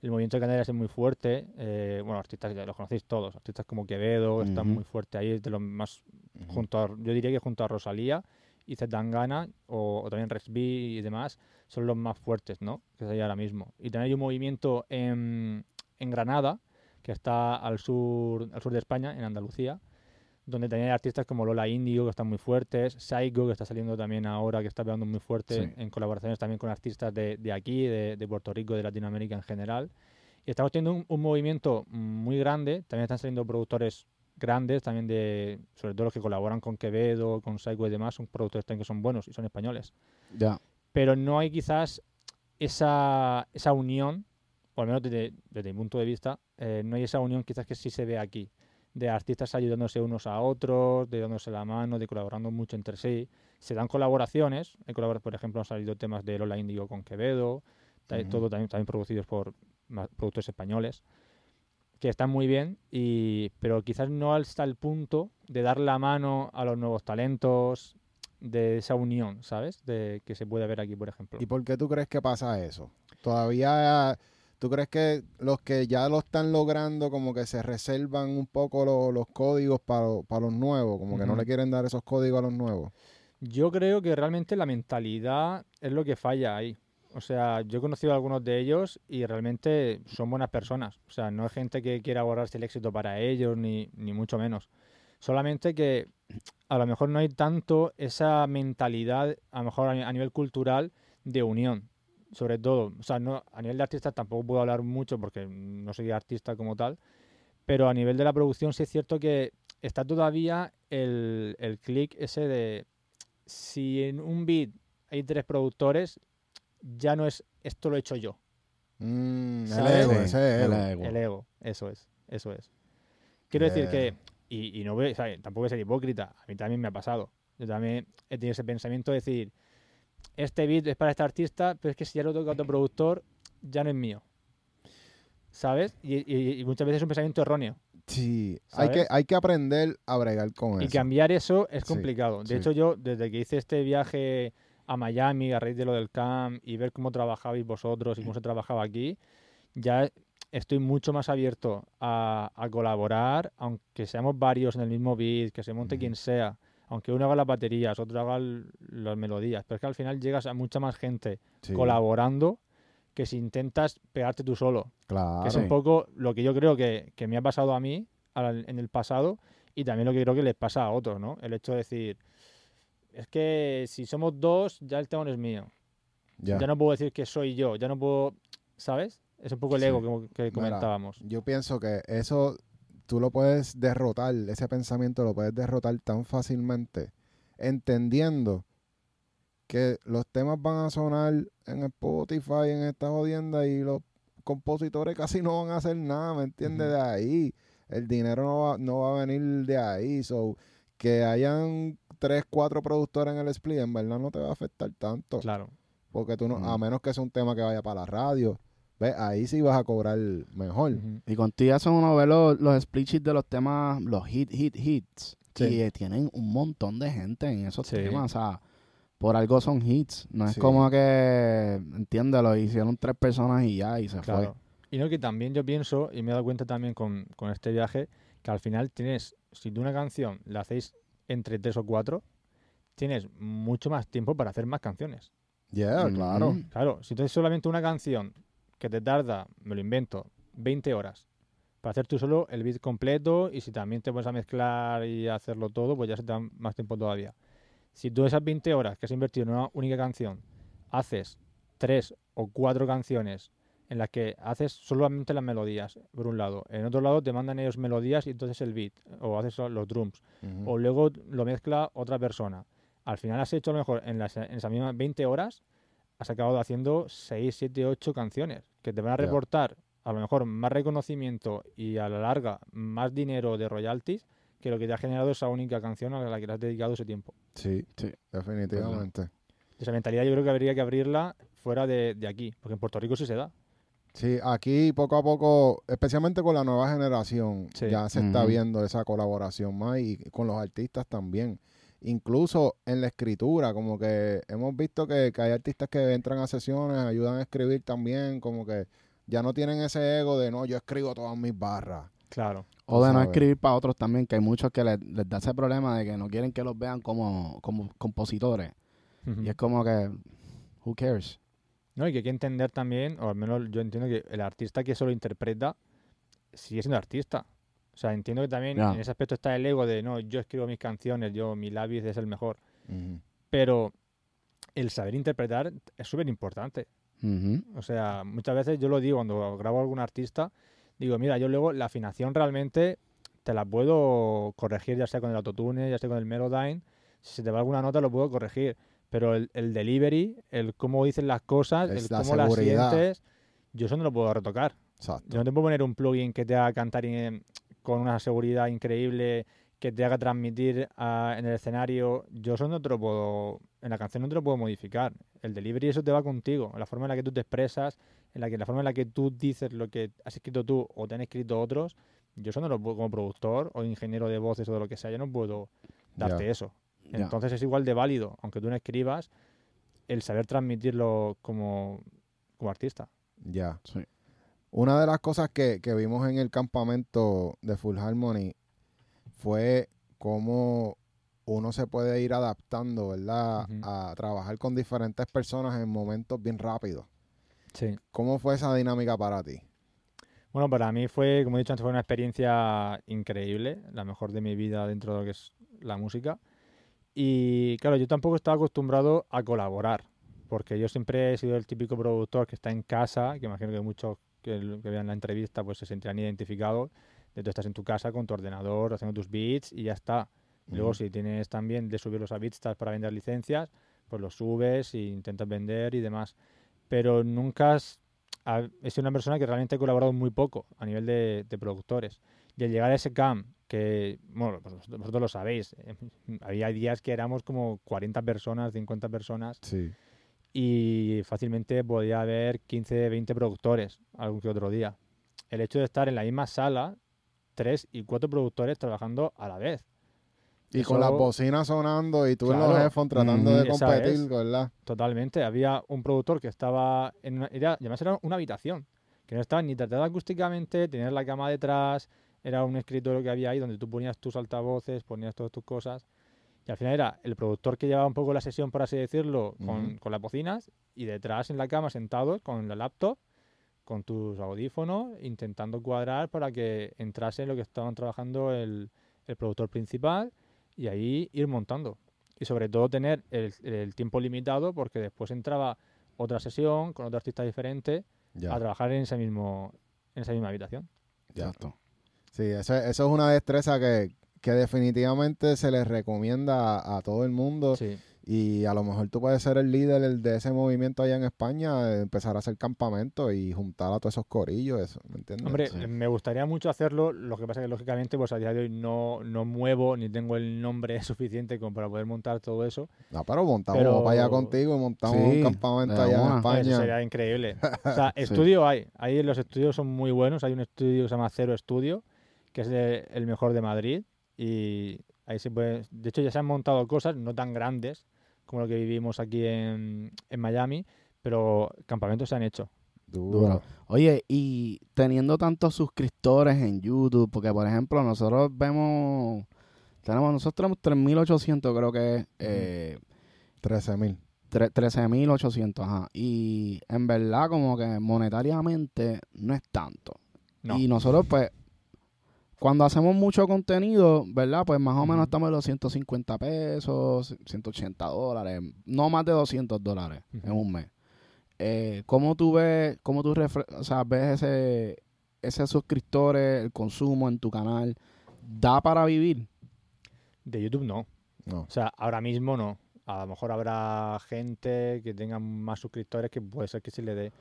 El movimiento de Canarias es muy fuerte. eh, bueno, artistas ya los conocéis todos. Artistas como Quevedo están muy fuertes ahí, de los más junto a, yo diría que junto a Rosalía y Zetangana o, o también Rex B y demás son los más fuertes, ¿no? Que hay ahora mismo. Y también hay un movimiento en, en Granada, que está al sur, al sur de España, en Andalucía, donde hay artistas como Lola Indio, que están muy fuertes, Psycho, que está saliendo también ahora, que está pegando muy fuerte, Sí. en colaboraciones también con artistas de, de aquí, de, de Puerto Rico, de Latinoamérica en general. Y estamos teniendo un, un movimiento muy grande, también están saliendo productores grandes, también de, sobre todo los que colaboran con Quevedo, con Psycho y demás, son productores también que son buenos y son españoles. Ya. Pero no hay quizás esa, esa unión, o al menos desde, desde mi punto de vista, eh, no hay esa unión quizás que sí se ve aquí, de artistas ayudándose unos a otros, de dándose la mano, de colaborando mucho entre sí. Se dan colaboraciones, por ejemplo, han salido temas de Lola Índigo con Quevedo, ta- Ujú. todo también, también producidos por productores españoles, que están muy bien, y, pero quizás no hasta el punto de dar la mano a los nuevos talentos, de esa unión, ¿sabes? De que se puede ver aquí, por ejemplo. ¿Y por qué tú crees que pasa eso? Todavía, ¿tú crees que los que ya lo están logrando como que se reservan un poco lo- los códigos para, para los nuevos? Como que no le quieren dar esos códigos a los nuevos. Yo creo que realmente la mentalidad es lo que falla ahí. O sea, yo he conocido a algunos de ellos y realmente son buenas personas. O sea, no es gente que quiera borrarse el éxito para ellos, ni, ni mucho menos. Solamente que a lo mejor no hay tanto esa mentalidad, a lo mejor a nivel cultural, de unión. Sobre todo, o sea, no, a nivel de artistas tampoco puedo hablar mucho porque no soy artista como tal, pero a nivel de la producción sí es cierto que está todavía el, el clic ese de si en un beat hay tres productores, ya no es esto lo he hecho yo. Mm, el ego, ese el ego. El ego, eso es, eso es. Quiero decir que, y, y no voy, o sea, tampoco voy a ser hipócrita, a mí también me ha pasado. Yo también he tenido ese pensamiento de decir, este beat es para este artista, pero es que si ya lo toca otro productor, ya no es mío. ¿Sabes? Y, y- y muchas veces es un pensamiento erróneo. Sí, hay que, hay que aprender a bregar con Y eso. cambiar eso es Sí, complicado. De sí. hecho, yo, desde que hice este viaje a Miami a raíz de lo del camp y ver cómo trabajabais vosotros y cómo se trabajaba aquí, ya estoy mucho más abierto a, a colaborar, aunque seamos varios en el mismo beat, que se monte Ujú. quien sea, aunque uno haga las baterías, otro haga el- las melodías, pero es que al final llegas a mucha más gente Sí, colaborando que si intentas pegarte tú solo Claro. que es un poco lo que yo creo que, que me ha pasado a mí al- en el pasado y también lo que creo que les pasa a otros, ¿no? El hecho de decir, es que si somos dos, ya el tema no es mío. Ya. Ya no puedo decir que soy yo, ya no puedo, ¿sabes? Es un poco el Sí. ego que, Mira, comentábamos. Yo pienso que eso tú lo puedes derrotar, ese pensamiento lo puedes derrotar tan fácilmente, entendiendo que los temas van a sonar en Spotify, en esta jodienda, y los compositores casi no van a hacer nada, ¿me entiendes? De ahí. El dinero no va, no va a venir de ahí. So, que hayan tres, cuatro productores en el split, en verdad no te va a afectar tanto. Claro. Porque tú no, a menos que sea un tema que vaya para la radio, ¿ves? Ahí sí vas a cobrar mejor. Y contigo eso uno ve los, los split sheets de los temas, los hit, hit, hits. Sí. Y eh, tienen un montón de gente en esos Sí. temas. O sea, por algo son hits. No es Sí. como que, entiéndelo, hicieron tres personas y ya, y se Claro. Y no que también yo pienso, y me he dado cuenta también con, con este viaje, que al final tienes, si tú una canción la hacéis entre tres o cuatro, tienes mucho más tiempo para hacer más canciones. Yeah, fue. claro. Ujú. Claro, si tienes solamente una canción que te tarda, me lo invento, 20 horas para hacer tú solo el beat completo y si también te pones a mezclar y a hacerlo todo, pues ya se te da más tiempo todavía. Si tú esas 20 horas que has invertido en una única canción, haces tres o cuatro canciones en las que haces solamente las melodías, por un lado. En otro lado te mandan ellos melodías y entonces el beat, o haces los drums o luego lo mezcla otra persona. Al final has hecho a lo mejor en, las, en esas mismas 20 horas, has acabado haciendo 6, 7, 8 canciones que te van a reportar a lo mejor más reconocimiento y a la larga más dinero de royalties que lo que te ha generado esa única canción a la que le has dedicado ese tiempo. Sí, Sí. definitivamente. Esa mentalidad yo creo que habría que abrirla fuera de, de aquí, porque en Puerto Rico sí se da. Sí, aquí poco a poco, especialmente con la nueva generación, Sí. ya se está viendo esa colaboración más y con los artistas también. Incluso en la escritura, como que hemos visto que, que hay artistas que entran a sesiones, ayudan a escribir también, como que ya no tienen ese ego de no, yo escribo todas mis barras. Claro. O de no sabes. escribir para otros también, que hay muchos que les, les da ese problema de que no quieren que los vean como, como compositores. Y es como que, who cares? No, y que hay que entender también, o al menos yo entiendo que el artista que solo interpreta sigue siendo artista. O sea, entiendo que también en ese aspecto está el ego de, no, yo escribo mis canciones, yo, mi lápiz es el mejor. Pero el saber interpretar es súper importante. O sea, muchas veces yo lo digo cuando grabo a algún artista, digo, mira, yo luego la afinación realmente te la puedo corregir, ya sea con el autotune, ya sea con el Melodyne. Si se te va alguna nota lo puedo corregir. Pero el, el delivery, el cómo dices las cosas, Es el la cómo las seguridad. sientes, yo eso no lo puedo retocar. Exacto. Yo no te puedo poner un plugin que te haga cantar en- con una seguridad increíble, que te haga transmitir ah, en el escenario. Yo eso no te lo puedo, en la canción no te lo puedo modificar. El delivery eso te va contigo, la forma en la que tú te expresas, en la que la forma en la que tú dices lo que has escrito tú o te han escrito otros. Yo eso no lo puedo como productor o ingeniero de voces o de lo que sea, yo no puedo darte eso. Entonces es igual de válido, aunque tú no escribas, el saber transmitirlo como, como artista. Ya. Sí. Una de las cosas que, que vimos en el campamento de Full Harmony fue cómo uno se puede ir adaptando, ¿verdad? A trabajar con diferentes personas en momentos bien rápidos. Sí. ¿Cómo fue esa dinámica para ti? Bueno, para mí fue, como he dicho antes, fue una experiencia increíble, la mejor de mi vida dentro de lo que es la música. Y claro, yo tampoco estaba acostumbrado a colaborar, porque yo siempre he sido el típico productor que está en casa, que imagino que muchos que, que vean la entrevista pues se sentirán identificados, de tú estás en tu casa con tu ordenador haciendo tus beats y ya está. Y Luego, Ujú. si tienes también de subirlos a Beatstar para vender licencias, pues los subes e intentas vender y demás. Pero nunca has, ha- he sido una persona que realmente he colaborado muy poco a nivel de, de productores. Y al llegar a ese camp, que, bueno, pues vosotros, vosotros lo sabéis, eh, había días que éramos como 40 personas, 50 personas, Sí. Y fácilmente podía haber 15, 20 productores algún que otro día. El hecho de estar en la misma sala, tres y cuatro productores trabajando a la vez. Y Eso- con las bocinas sonando y tú en los headphones tratando de competir. ¿verdad? Totalmente. Había un productor que estaba en una, era, además era una habitación, que no estaba ni tratada acústicamente, tenías la cama detrás, era un escritorio que había ahí donde tú ponías tus altavoces, ponías todas tus cosas. Y al final era el productor que llevaba un poco la sesión, por así decirlo, con, con las bocinas, y detrás en la cama sentados con la laptop, con tus audífonos, intentando cuadrar para que entrase lo que estaban trabajando el, el productor principal y ahí ir montando. Y sobre todo tener el, el tiempo limitado porque después entraba otra sesión con otro artista diferente Ya. a trabajar en ese mismo en esa misma habitación. Exacto. Sí, eso, eso es una destreza que, que definitivamente se les recomienda a, a todo el mundo. Sí. Y a lo mejor tú puedes ser el líder el de ese movimiento allá en España, eh, empezar a hacer campamento y juntar a todos esos corillos, eso, ¿me entiendes? Hombre, Sí. eh, me gustaría mucho hacerlo, lo que pasa que lógicamente pues a día de hoy no, no muevo ni tengo el nombre suficiente como para poder montar todo eso. No, pero montamos Pero- para allá contigo y montamos Sí, un campamento allá en. España. Eso sería increíble. O sea, Sí. estudio hay. Ahí los estudios son muy buenos. Hay un estudio que se llama Cero Estudio, que es de- el mejor de Madrid. Y ahí se puede. De hecho, ya se han montado cosas no tan grandes como lo que vivimos aquí en, en Miami, pero campamentos se han hecho. Duro. Duro. Oye, y teniendo tantos suscriptores en YouTube, porque por ejemplo nosotros vemos, tenemos, nosotros tenemos 3.800 creo que es, eh, 13 mil. tre- 13.800, ajá. Y en verdad como que monetariamente no es tanto. No. Y nosotros pues, cuando hacemos mucho contenido, ¿verdad? Pues más o menos estamos en los 150 pesos, 180 dólares, no más de 200 dólares en un mes. Eh, ¿Cómo tú ves, cómo tú o sea, ves ese, ese suscriptores, el consumo en tu canal? ¿Da para vivir? De YouTube no. No. O sea, ahora mismo no. A lo mejor habrá gente que tenga más suscriptores que puede ser que sí le dé.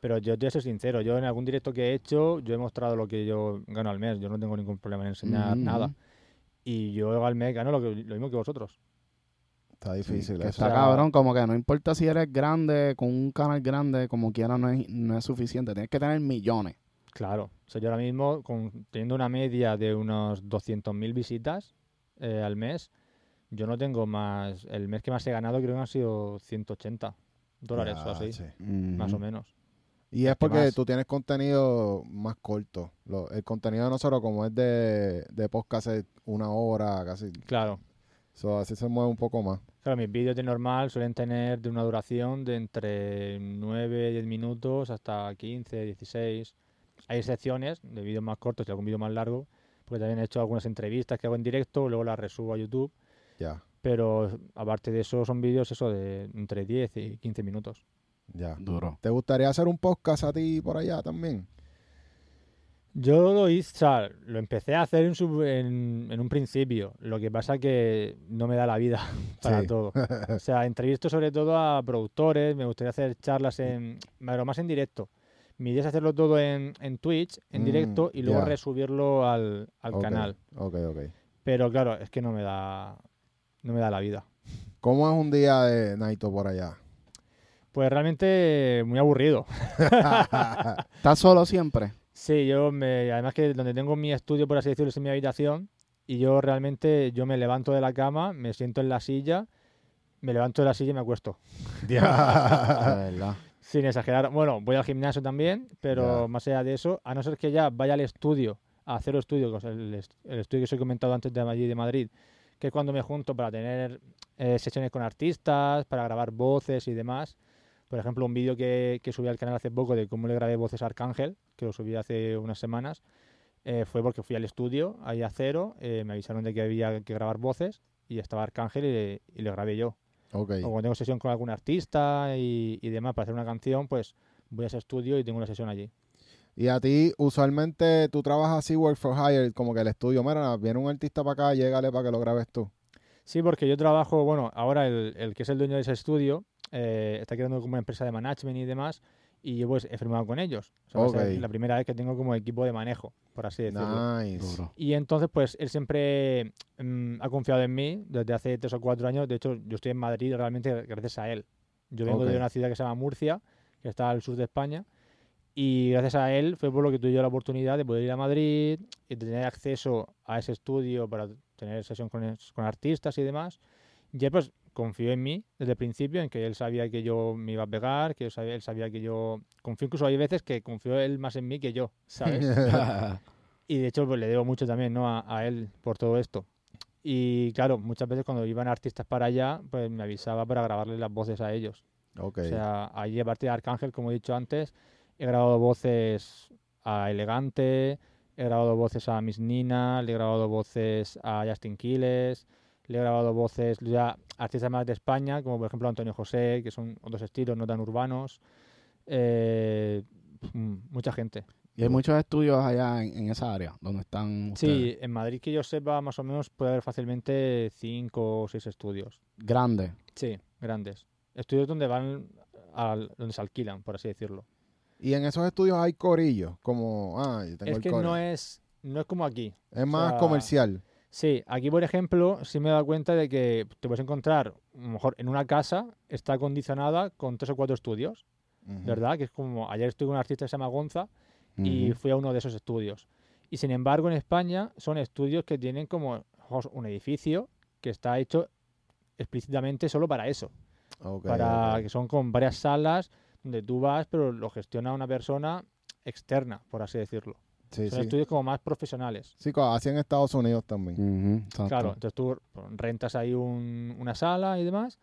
Pero yo te voy a ser sincero, yo en algún directo que he hecho, yo he mostrado lo que yo gano al mes. Yo no tengo ningún problema en enseñar Mm. nada. Y yo al mes gano lo, que, lo mismo que vosotros. Está difícil Que eso. está cabrón, como que no importa si eres grande, con un canal grande, como quiera no es, no es suficiente. Tienes que tener millones. Claro. O sea, yo ahora mismo, con, teniendo una media de unos 200.000 visitas eh, al mes, yo no tengo más. El mes que más he ganado creo que han sido 180 dólares o así, sí. más o menos. Y es ¿Qué porque tú tienes contenido más corto. Lo- el contenido de nosotros, como es de, de podcast, es una hora, casi. Claro. So, así se mueve un poco más. Claro, mis vídeos de normal suelen tener de una duración de entre 9, 10 minutos hasta 15, 16. Hay excepciones de vídeos más cortos y algún vídeo más largo, porque también he hecho algunas entrevistas que hago en directo, luego las resubo a YouTube. Ya, Pero aparte de eso, son vídeos eso de entre 10 y 15 minutos. Ya. Duro. ¿Te gustaría hacer un podcast a ti por allá también? Yo lo hice, o sea, lo empecé a hacer en, su- en, en un principio. Lo que pasa que no me da la vida para Sí. todo. O sea, entrevisto sobre todo a productores, me gustaría hacer charlas en, pero más en directo. Mi idea es hacerlo todo en, en Twitch, en Mm, directo, y luego resubirlo al, al Ok, canal. Ok, ok. Pero claro, es que no me da, no me da la vida. ¿Cómo es un día de Naito por allá? Pues realmente muy aburrido. ¿Estás solo siempre? Sí, yo me, además que donde tengo mi estudio, por así decirlo, es en mi habitación y yo realmente yo me levanto de la cama, me siento en la silla, me levanto de la silla y me acuesto. Sin exagerar. Bueno, voy al gimnasio también, pero más allá de eso, a no ser que ya vaya al estudio a hacer estudio, el, el estudio que os he comentado antes de allí de Madrid, que es cuando me junto para tener eh, sesiones con artistas, para grabar voces y demás. Por ejemplo, un vídeo que, que subí al canal hace poco de cómo le grabé voces a Arcángel, que lo subí hace unas semanas, eh, fue porque fui al estudio, ahí a cero, eh, me avisaron de que había que grabar voces y estaba Arcángel y, y le grabé yo. ok. O cuando tengo sesión con algún artista y, y demás para hacer una canción, pues voy a ese estudio y tengo una sesión allí. Y a ti, usualmente, tú trabajas así, work for hire, como que el estudio, mira, viene un artista para acá, llégale para que lo grabes tú. Sí, porque yo trabajo, bueno, ahora el, el que es el dueño de ese estudio eh, está creando como una empresa de management y demás, y yo pues he firmado con ellos. O sea, va a ser Ok. la primera vez que tengo como equipo de manejo, por así decirlo. Nice. Y entonces, pues él siempre mm, ha confiado en mí desde hace tres o cuatro años. De hecho, yo estoy en Madrid realmente gracias a él. Yo vengo Ok. de una ciudad que se llama Murcia, que está al sur de España. Y gracias a él fue por lo que tuve yo la oportunidad de poder ir a Madrid y tener acceso a ese estudio para tener sesión con, con artistas y demás. Y él pues confió en mí desde el principio, en que él sabía que yo me iba a pegar, que sabía, él sabía que yo... Confió incluso hay veces que confió él más en mí que yo, ¿sabes? Y de hecho, pues le debo mucho también, ¿no? A, a él por todo esto. Y claro, muchas veces cuando iban artistas para allá, pues me avisaba para grabarle las voces a ellos. ok. O sea, allí aparte de Arcángel, como he dicho antes, he grabado voces a Elegante, he grabado voces a Miss Nina, le he grabado voces a Justin Quiles, le he grabado voces ya a artistas más de España, como por ejemplo Antonio José, que son otros estilos no tan urbanos. Eh, mm, mucha gente. Y hay muchos estudios allá en, en esa área donde están ustedes. Sí, en Madrid que yo sepa, más o menos puede haber fácilmente cinco o seis estudios. grandes. Sí, grandes. Estudios donde van, al, donde se alquilan, por así decirlo. Y en esos estudios hay corillos, como, ah, yo tengo Es el que corillo. no es, no es como aquí. Es más sea, comercial. Sí, aquí por ejemplo, sí me he dado cuenta de que te puedes encontrar, a lo mejor en una casa está acondicionada con tres o cuatro estudios. ¿verdad? Que es como, ayer estuve con un artista que se llama Gonza y fui a uno de esos estudios. Y sin embargo, en España son estudios que tienen como un edificio que está hecho explícitamente solo para eso, Ok, para que son con varias salas donde tú vas, pero lo gestiona una persona externa, por así decirlo. Sí, son sí. estudios como más profesionales. Sí, así en Estados Unidos también. Claro, entonces tú rentas ahí un- una sala y demás,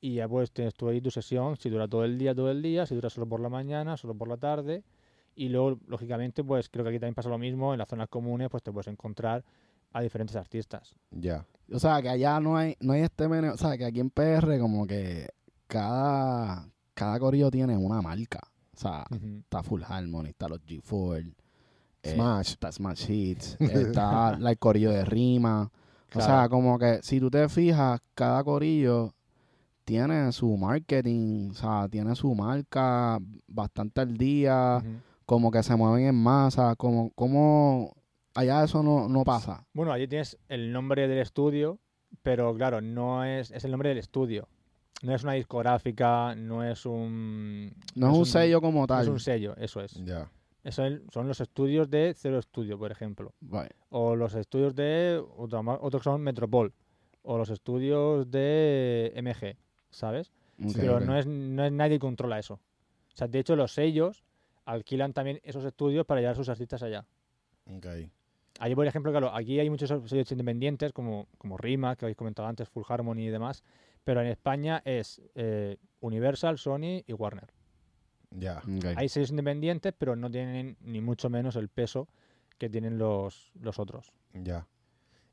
y ya pues tienes tú ahí tu sesión, si dura todo el día, todo el día, si dura solo por la mañana, solo por la tarde, y luego, lógicamente, pues creo que aquí también pasa lo mismo, en las zonas comunes, pues te puedes encontrar a diferentes artistas. Ya. O sea, que allá no hay, no hay este meneo. O sea, que aquí en PR como que cada, cada corillo tiene una marca. O sea, está Full Harmony, está los G4, eh, Smash. está Smash Hits, está la- el corillo de rima. O sea, como que si tú te fijas, cada corillo tiene su marketing, o sea, tiene su marca bastante al día, como que se mueven en masa, como, como allá eso no, no pasa. Bueno, allí tienes el nombre del estudio, pero claro, no es, es el nombre del estudio. No es una discográfica, no es un... No es un sello como no Es tal. un sello, eso es. Ya. Eso es- son los estudios de Cero Estudio, por ejemplo. Vale. O los estudios de... otro Otros son Metropol. O los estudios de MG, ¿sabes? Ok. Pero no es, no es nadie controla eso. O sea, de hecho, los sellos alquilan también esos estudios para llevar a sus artistas allá. Ok. Allí, por ejemplo, claro, aquí hay muchos sellos independientes, como, como Rima, que habéis comentado antes, Full Harmony y demás. Pero en España es eh, Universal, Sony y Warner. Ya. Hay sellos independientes, pero no tienen ni mucho menos el peso que tienen los, los otros. Ya.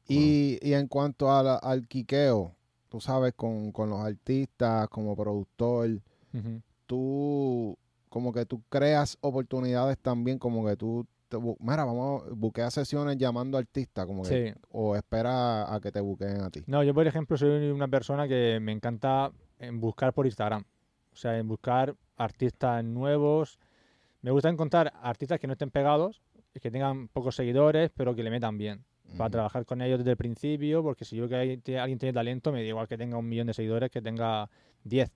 Y, y en cuanto la- al quiqueo, tú sabes, con, con los artistas, como productor, tú como que tú creas oportunidades también, como que tú, bu- mira, vamos, buquea sesiones llamando artistas, como que, Sí. o espera a que te buqueen a ti. No, yo por ejemplo soy una persona que me encanta en buscar por Instagram. O sea, en buscar artistas nuevos. Me gusta encontrar artistas que no estén pegados, y que tengan pocos seguidores, pero que le metan bien. Para trabajar con ellos desde el principio, porque si yo veo que alguien tiene talento, me da igual que tenga un millón de seguidores que tenga 10.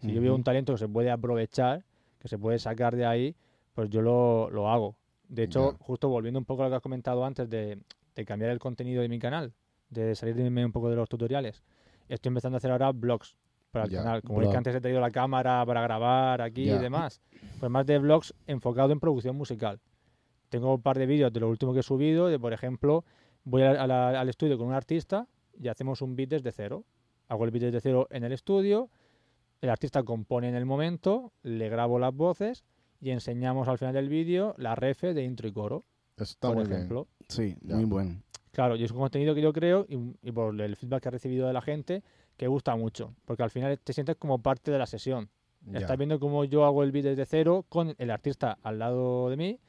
Si yo veo un talento que se puede aprovechar, que se puede sacar de ahí, pues yo lo, lo hago. De hecho, Ya. justo volviendo un poco a lo que has comentado antes de, de cambiar el contenido de mi canal, de salirme un poco de los tutoriales, estoy empezando a hacer ahora vlogs para el Ya, canal. Como es blog. que antes he traído la cámara para grabar aquí y demás, pues más de vlogs enfocado en producción musical. Tengo un par de vídeos de lo último que he subido, de por ejemplo, voy a la- a la- al estudio con un artista y hacemos un beat desde cero. Hago el beat desde cero en el estudio, el artista compone en el momento, le grabo las voces y enseñamos al final del vídeo la refe de intro y coro, Eso está por muy bien. ejemplo. Sí, Ya. muy bueno. Claro, y es un contenido que yo creo y, y por el feedback que he recibido de la gente que gusta mucho, porque al final te sientes como parte de la sesión. Ya. Estás viendo cómo yo hago el beat desde cero con el artista al lado de mí,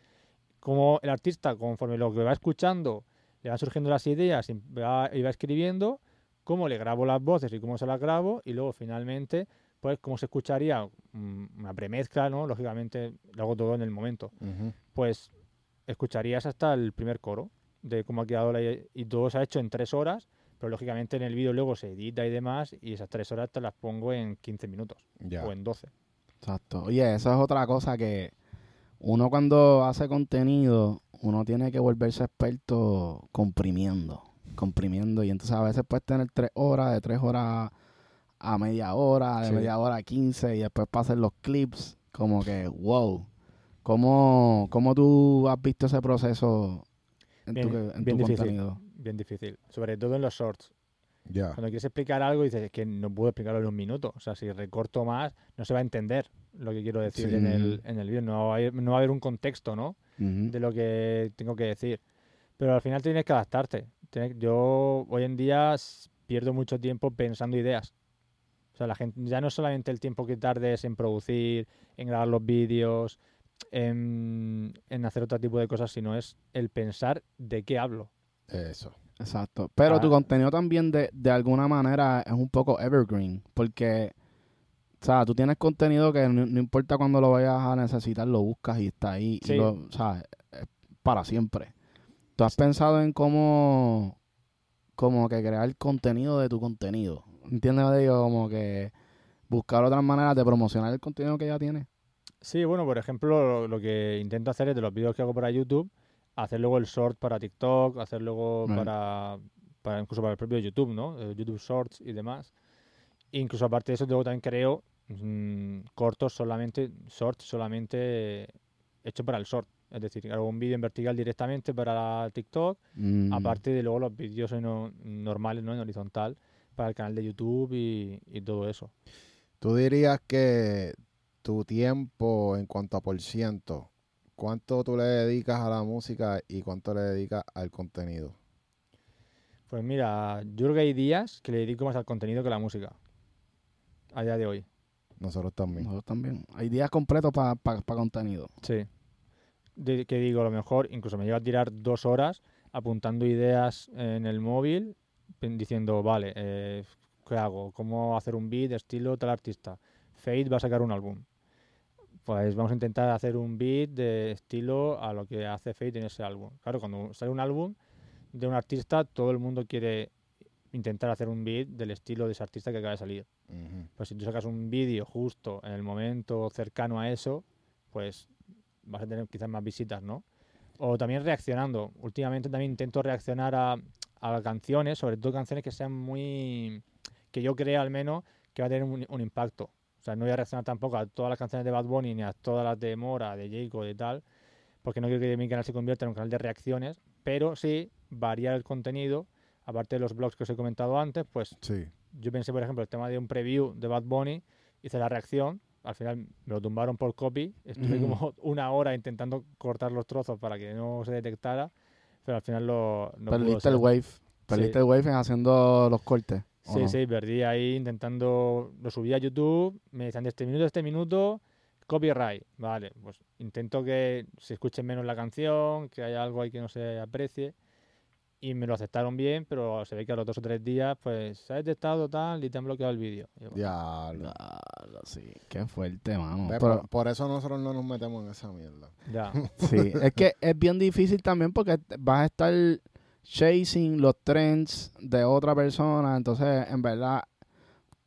como el artista, conforme lo que va escuchando, le van surgiendo las ideas y va, y va escribiendo, cómo le grabo las voces y cómo se las grabo, y luego finalmente, pues cómo se escucharía mm, una premezcla, ¿no? Lógicamente, lo hago todo en el momento. Pues escucharías hasta el primer coro de cómo ha quedado la y todo se ha hecho en tres horas, pero lógicamente en el vídeo luego se edita y demás, y esas tres horas te las pongo en 15 minutos o en 12. Exacto. Oye, eso es otra cosa que uno cuando hace contenido, uno tiene que volverse experto comprimiendo, comprimiendo. Y entonces a veces puedes tener tres horas, de tres horas a media hora, de Sí. media hora a quince, y después hacer los clips, como que, wow. ¿Cómo, cómo tú has visto ese proceso en Bien- tu, en bien tu difícil. contenido? Bien difícil, sobre todo en los shorts. Cuando quieres explicar algo dices "Es que no puedo explicarlo en un minuto. O sea, si recorto más, no se va a entender lo que quiero decir Sí. en el, en el vídeo. No va, a haber, no va a haber un contexto, ¿no? De lo que tengo que decir. Pero al final tienes que adaptarte. Tienes- Yo hoy en día pierdo mucho tiempo pensando ideas. O sea, la gente ya no es solamente el tiempo que tardes en producir, en grabar los vídeos, en, en hacer otro tipo de cosas, sino es el pensar de qué hablo. Eso. Exacto. Pero tu Ah. contenido también de, de alguna manera es un poco evergreen, porque, o sea, tú tienes contenido que no, no importa cuando lo vayas a necesitar, lo buscas y está ahí, y Sí. lo, o sea, es para siempre. ¿Tú has pensado en cómo, como que crear contenido de tu contenido? ¿Entiendes? lo que Digo, como que buscar otras maneras de promocionar el contenido que ya tienes. Sí, bueno, por ejemplo, lo, lo que intento hacer es de los vídeos que hago para YouTube, hacer luego el short para TikTok, hacer luego para, para incluso para el propio YouTube, ¿no? Eh, YouTube Shorts y demás. Incluso aparte de eso, luego también creo mm, cortos solamente, shorts solamente hecho para el short. Es decir, hago un vídeo en vertical directamente para TikTok, Mm, aparte de luego los vídeos en o- normales, ¿no? En horizontal, para el canal de YouTube y, y todo eso. Tú dirías que tu tiempo en cuanto a por ciento, ¿cuánto tú le dedicas a la música y cuánto le dedicas al contenido? Pues mira, yo creo que hay días que le dedico más al contenido que a la música. A día de hoy. Nosotros también. nosotros también. Hay días completos para contenido. Sí. De- que digo, a lo mejor incluso me lleva a tirar dos horas apuntando ideas en el móvil, diciendo, vale, eh, ¿qué hago? ¿Cómo hacer un beat estilo tal artista? Fate va a sacar un álbum. Pues vamos a intentar hacer un beat de estilo a lo que hace Fate en ese álbum. Claro, cuando sale un álbum de un artista, todo el mundo quiere intentar hacer un beat del estilo de ese artista que acaba de salir. Ujú. Pues si tú sacas un vídeo justo en el momento cercano a eso, pues vas a tener quizás más visitas, ¿no? O también reaccionando. Últimamente también intento reaccionar a, a canciones, sobre todo canciones que sean muy... que yo crea al menos que va a tener un, un impacto. O sea, no voy a reaccionar tampoco a todas las canciones de Bad Bunny ni a todas las de Mora, de Jacob, de tal, porque no quiero que mi canal se convierta en un canal de reacciones, pero sí variar el contenido, aparte de los blogs que os he comentado antes, pues Sí. yo pensé, por ejemplo, el tema de un preview de Bad Bunny, hice la reacción, al final me lo tumbaron por copy, estuve Ujú. como una hora intentando cortar los trozos para que no se detectara, pero al final lo, no Perdiste el wave. Perdiste Sí. el wave en haciendo los cortes. ¿o Sí, no? sí, perdí ahí intentando, lo subí a YouTube, me decían de este minuto a este minuto, copyright, vale, pues intento que se escuche menos la canción, que haya algo ahí que no se aprecie, y me lo aceptaron bien, pero se ve que a los dos o tres días, pues, se ha detectado tal y te han bloqueado el vídeo. Y yo, bueno, Diablo. Diablo, sí. Qué fuerte, mano. Pero- por, eso nosotros no nos metemos en esa mierda. ya. Sí, es que es bien difícil también porque vas a estar chasing los trends de otra persona, entonces en verdad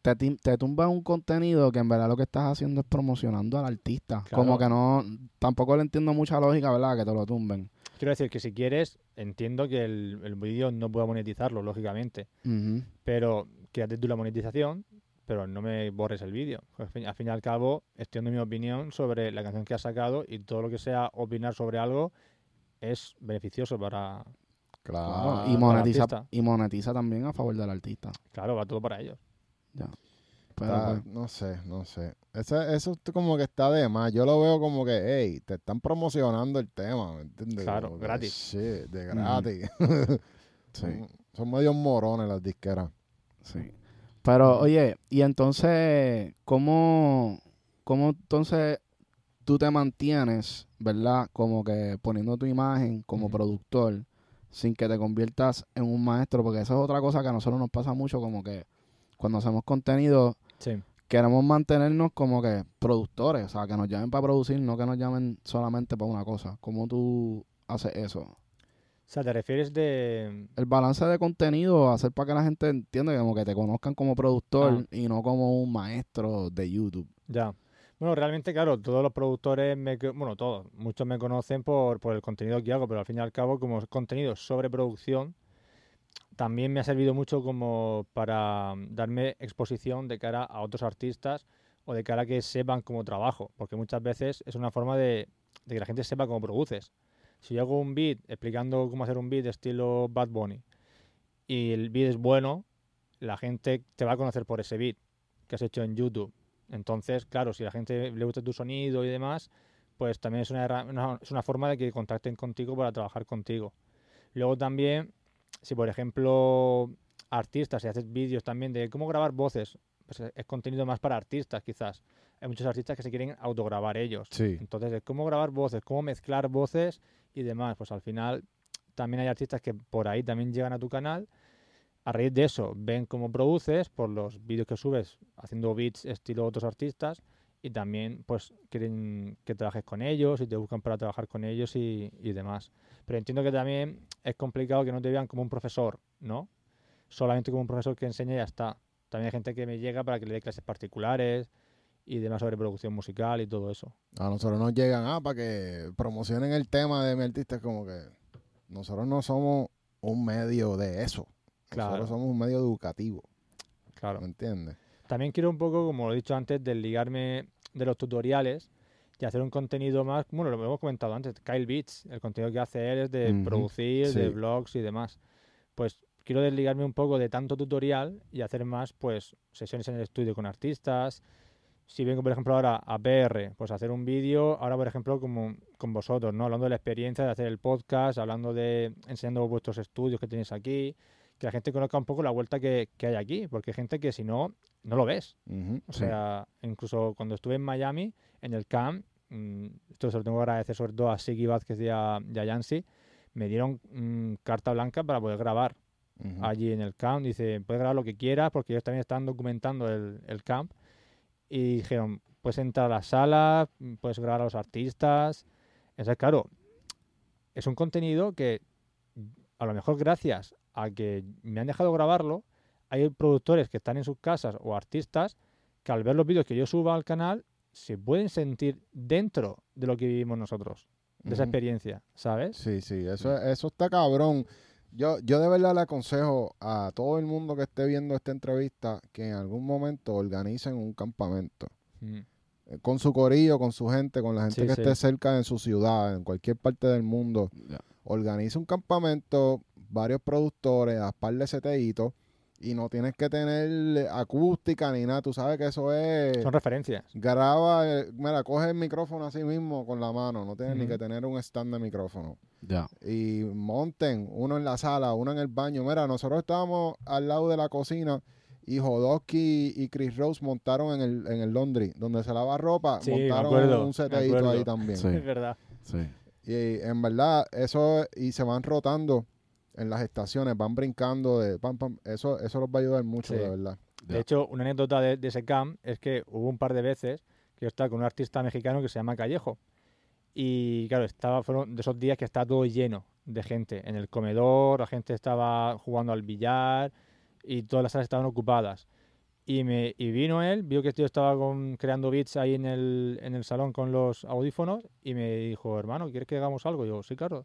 te, te tumba un contenido que en verdad lo que estás haciendo es promocionando al artista. Claro. Como que no, tampoco le entiendo mucha lógica, ¿verdad? Que te lo tumben. Quiero decir que si quieres, entiendo que el, el vídeo no pueda monetizarlo, lógicamente, pero quédate tú la monetización, pero no me borres el vídeo. Al fin, al fin y al cabo, estoy dando mi opinión sobre la canción que has sacado y todo lo que sea opinar sobre algo es beneficioso para... Claro. Y, monetiza, y monetiza también a favor del artista. Claro, va todo para ellos. Pero, Está- pues, no sé, no sé. Ese- eso es como que está de más. Yo lo veo como que, hey, te están promocionando el tema, ¿me entiendes? Claro, Como gratis. shit, de gratis. sí, son, son medios morones las disqueras. sí. Pero, oye, y entonces, ¿cómo, cómo entonces tú te mantienes, verdad? Como que poniendo tu imagen como productor sin que te conviertas en un maestro, porque eso es otra cosa que a nosotros nos pasa mucho, como que cuando hacemos contenido Sí. queremos mantenernos como que productores, o sea, que nos llamen para producir, no que nos llamen solamente para una cosa. ¿Cómo tú haces eso? O sea, te refieres de... El balance de contenido, hacer para que la gente entienda, como que te conozcan como productor Ah. y no como un maestro de YouTube. Ya. Bueno, realmente, claro, todos los productores, me, bueno, todos, muchos me conocen por, por el contenido que hago, pero al fin y al cabo, como contenido sobre producción, también me ha servido mucho como para mm, darme exposición de cara a otros artistas o de cara a que sepan cómo trabajo, porque muchas veces es una forma de, que la gente sepa cómo produces. Si yo hago un beat explicando cómo hacer un beat de estilo Bad Bunny y el beat es bueno, la gente te va a conocer por ese beat que has hecho en YouTube. Entonces, claro, si a la gente le gusta tu sonido y demás, pues también es una, una- es una forma de que contacten contigo para trabajar contigo. Luego también, si por ejemplo artistas, si haces vídeos también de cómo grabar voces, pues es- contenido más para artistas quizás. Hay muchos artistas que se quieren autograbar ellos. Sí. Entonces, de cómo grabar voces, cómo mezclar voces y demás, pues al final también hay artistas que por ahí también llegan a tu canal. A raíz de eso, ven cómo produces por los vídeos que subes haciendo beats estilo otros artistas y también pues quieren que trabajes con ellos y te buscan para trabajar con ellos y, y demás. Pero entiendo que también es complicado que no te vean como un profesor, ¿no? Solamente como un profesor que enseña y ya está. También hay gente que me llega para que le dé clases particulares y demás sobre producción musical y todo eso. A nosotros nos llegan, ah, para que promocionen el tema de mi artista. Es como que nosotros no somos un medio de eso. Claro. Nosotros somos un medio educativo. Claro. ¿Me entiendes? También quiero un poco, como lo he dicho antes, desligarme de los tutoriales y hacer un contenido más, bueno, lo hemos comentado antes, Kyle Beats, el contenido que hace él es de producir, sí. de blogs y demás. Pues quiero desligarme un poco de tanto tutorial y hacer más, pues, sesiones en el estudio con artistas. Si vengo, por ejemplo, ahora a PR, pues hacer un vídeo, ahora, por ejemplo, como con vosotros, ¿no? Hablando de la experiencia de hacer el podcast, hablando de, enseñando vuestros estudios que tenéis aquí, que la gente conozca un poco la vuelta que, que hay aquí, porque hay gente que si no, no lo ves. O Sí. sea, incluso cuando estuve en Miami, en el camp, mm, esto se lo tengo que agradecer sobre todo a Siggy Vázquez y a, y a Yancy, me dieron mm, carta blanca para poder grabar allí en el camp. Dice, puedes grabar lo que quieras porque ellos también están documentando el, el camp. Y dijeron, puedes entrar a la sala, puedes grabar a los artistas. Entonces, claro, es un contenido que a lo mejor gracias a que me han dejado grabarlo, hay productores que están en sus casas o artistas que al ver los vídeos que yo suba al canal se pueden sentir dentro de lo que vivimos nosotros, de esa experiencia, ¿sabes? Sí, sí, eso, eso está cabrón. Yo, yo de verdad le aconsejo a todo el mundo que esté viendo esta entrevista que en algún momento organicen un campamento. Mm. eh, Con su corillo, con su gente, con la gente Sí, que sí. esté cerca en su ciudad, en cualquier parte del mundo. Ya. Organiza un campamento, varios productores, haz par de seteitos y no tienes que tener acústica ni nada. Tú sabes que eso es... Son referencias. Graba, eh, mira, coge el micrófono así mismo con la mano, no tienes ni que tener un stand de micrófono. Ya. Y monten uno en la sala, uno en el baño. Mira, nosotros estábamos al lado de la cocina y Jodosky y Chris Rose montaron en el, en el laundry, donde se lava ropa, Sí, montaron acuerdo, un acuerdo. ahí también. Sí. Es verdad. Sí. Y en verdad, eso, y se van rotando en las estaciones, van brincando de pam, pam. Eso, eso los va a ayudar mucho, Sí. de verdad. De hecho, una anécdota de, de ese camp es que hubo un par de veces que yo estaba con un artista mexicano que se llama Callejo. Y claro, estaba, fueron de esos días que estaba todo lleno de gente. En el comedor, la gente estaba jugando al billar y todas las salas estaban ocupadas. Y, me, y vino él, vio que yo estaba con- creando beats ahí en el, en el salón con los audífonos y me dijo, hermano, ¿quieres que hagamos algo? Y yo, sí, claro.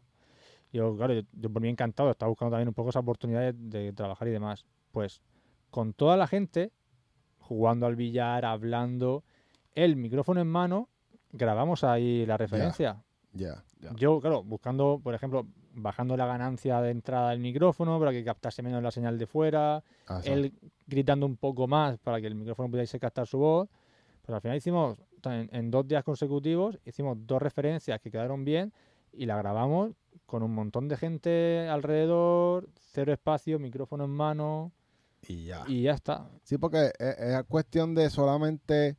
Yo, claro, yo, yo por mí encantado, estaba buscando también un poco esa oportunidad de, de trabajar y demás. Pues con toda la gente jugando al billar, hablando, el micrófono en mano, grabamos ahí la referencia. Ya. Ya. Yo, claro, buscando, por ejemplo, bajando la ganancia de entrada del micrófono para que captase menos la señal de fuera, Ah, él gritando un poco más para que el micrófono pudiese captar su voz. Pero al final hicimos, en, en dos días consecutivos, hicimos dos referencias que quedaron bien y la grabamos con un montón de gente alrededor, cero espacio, micrófono en mano y ya. y ya está. Sí, porque es, es cuestión de solamente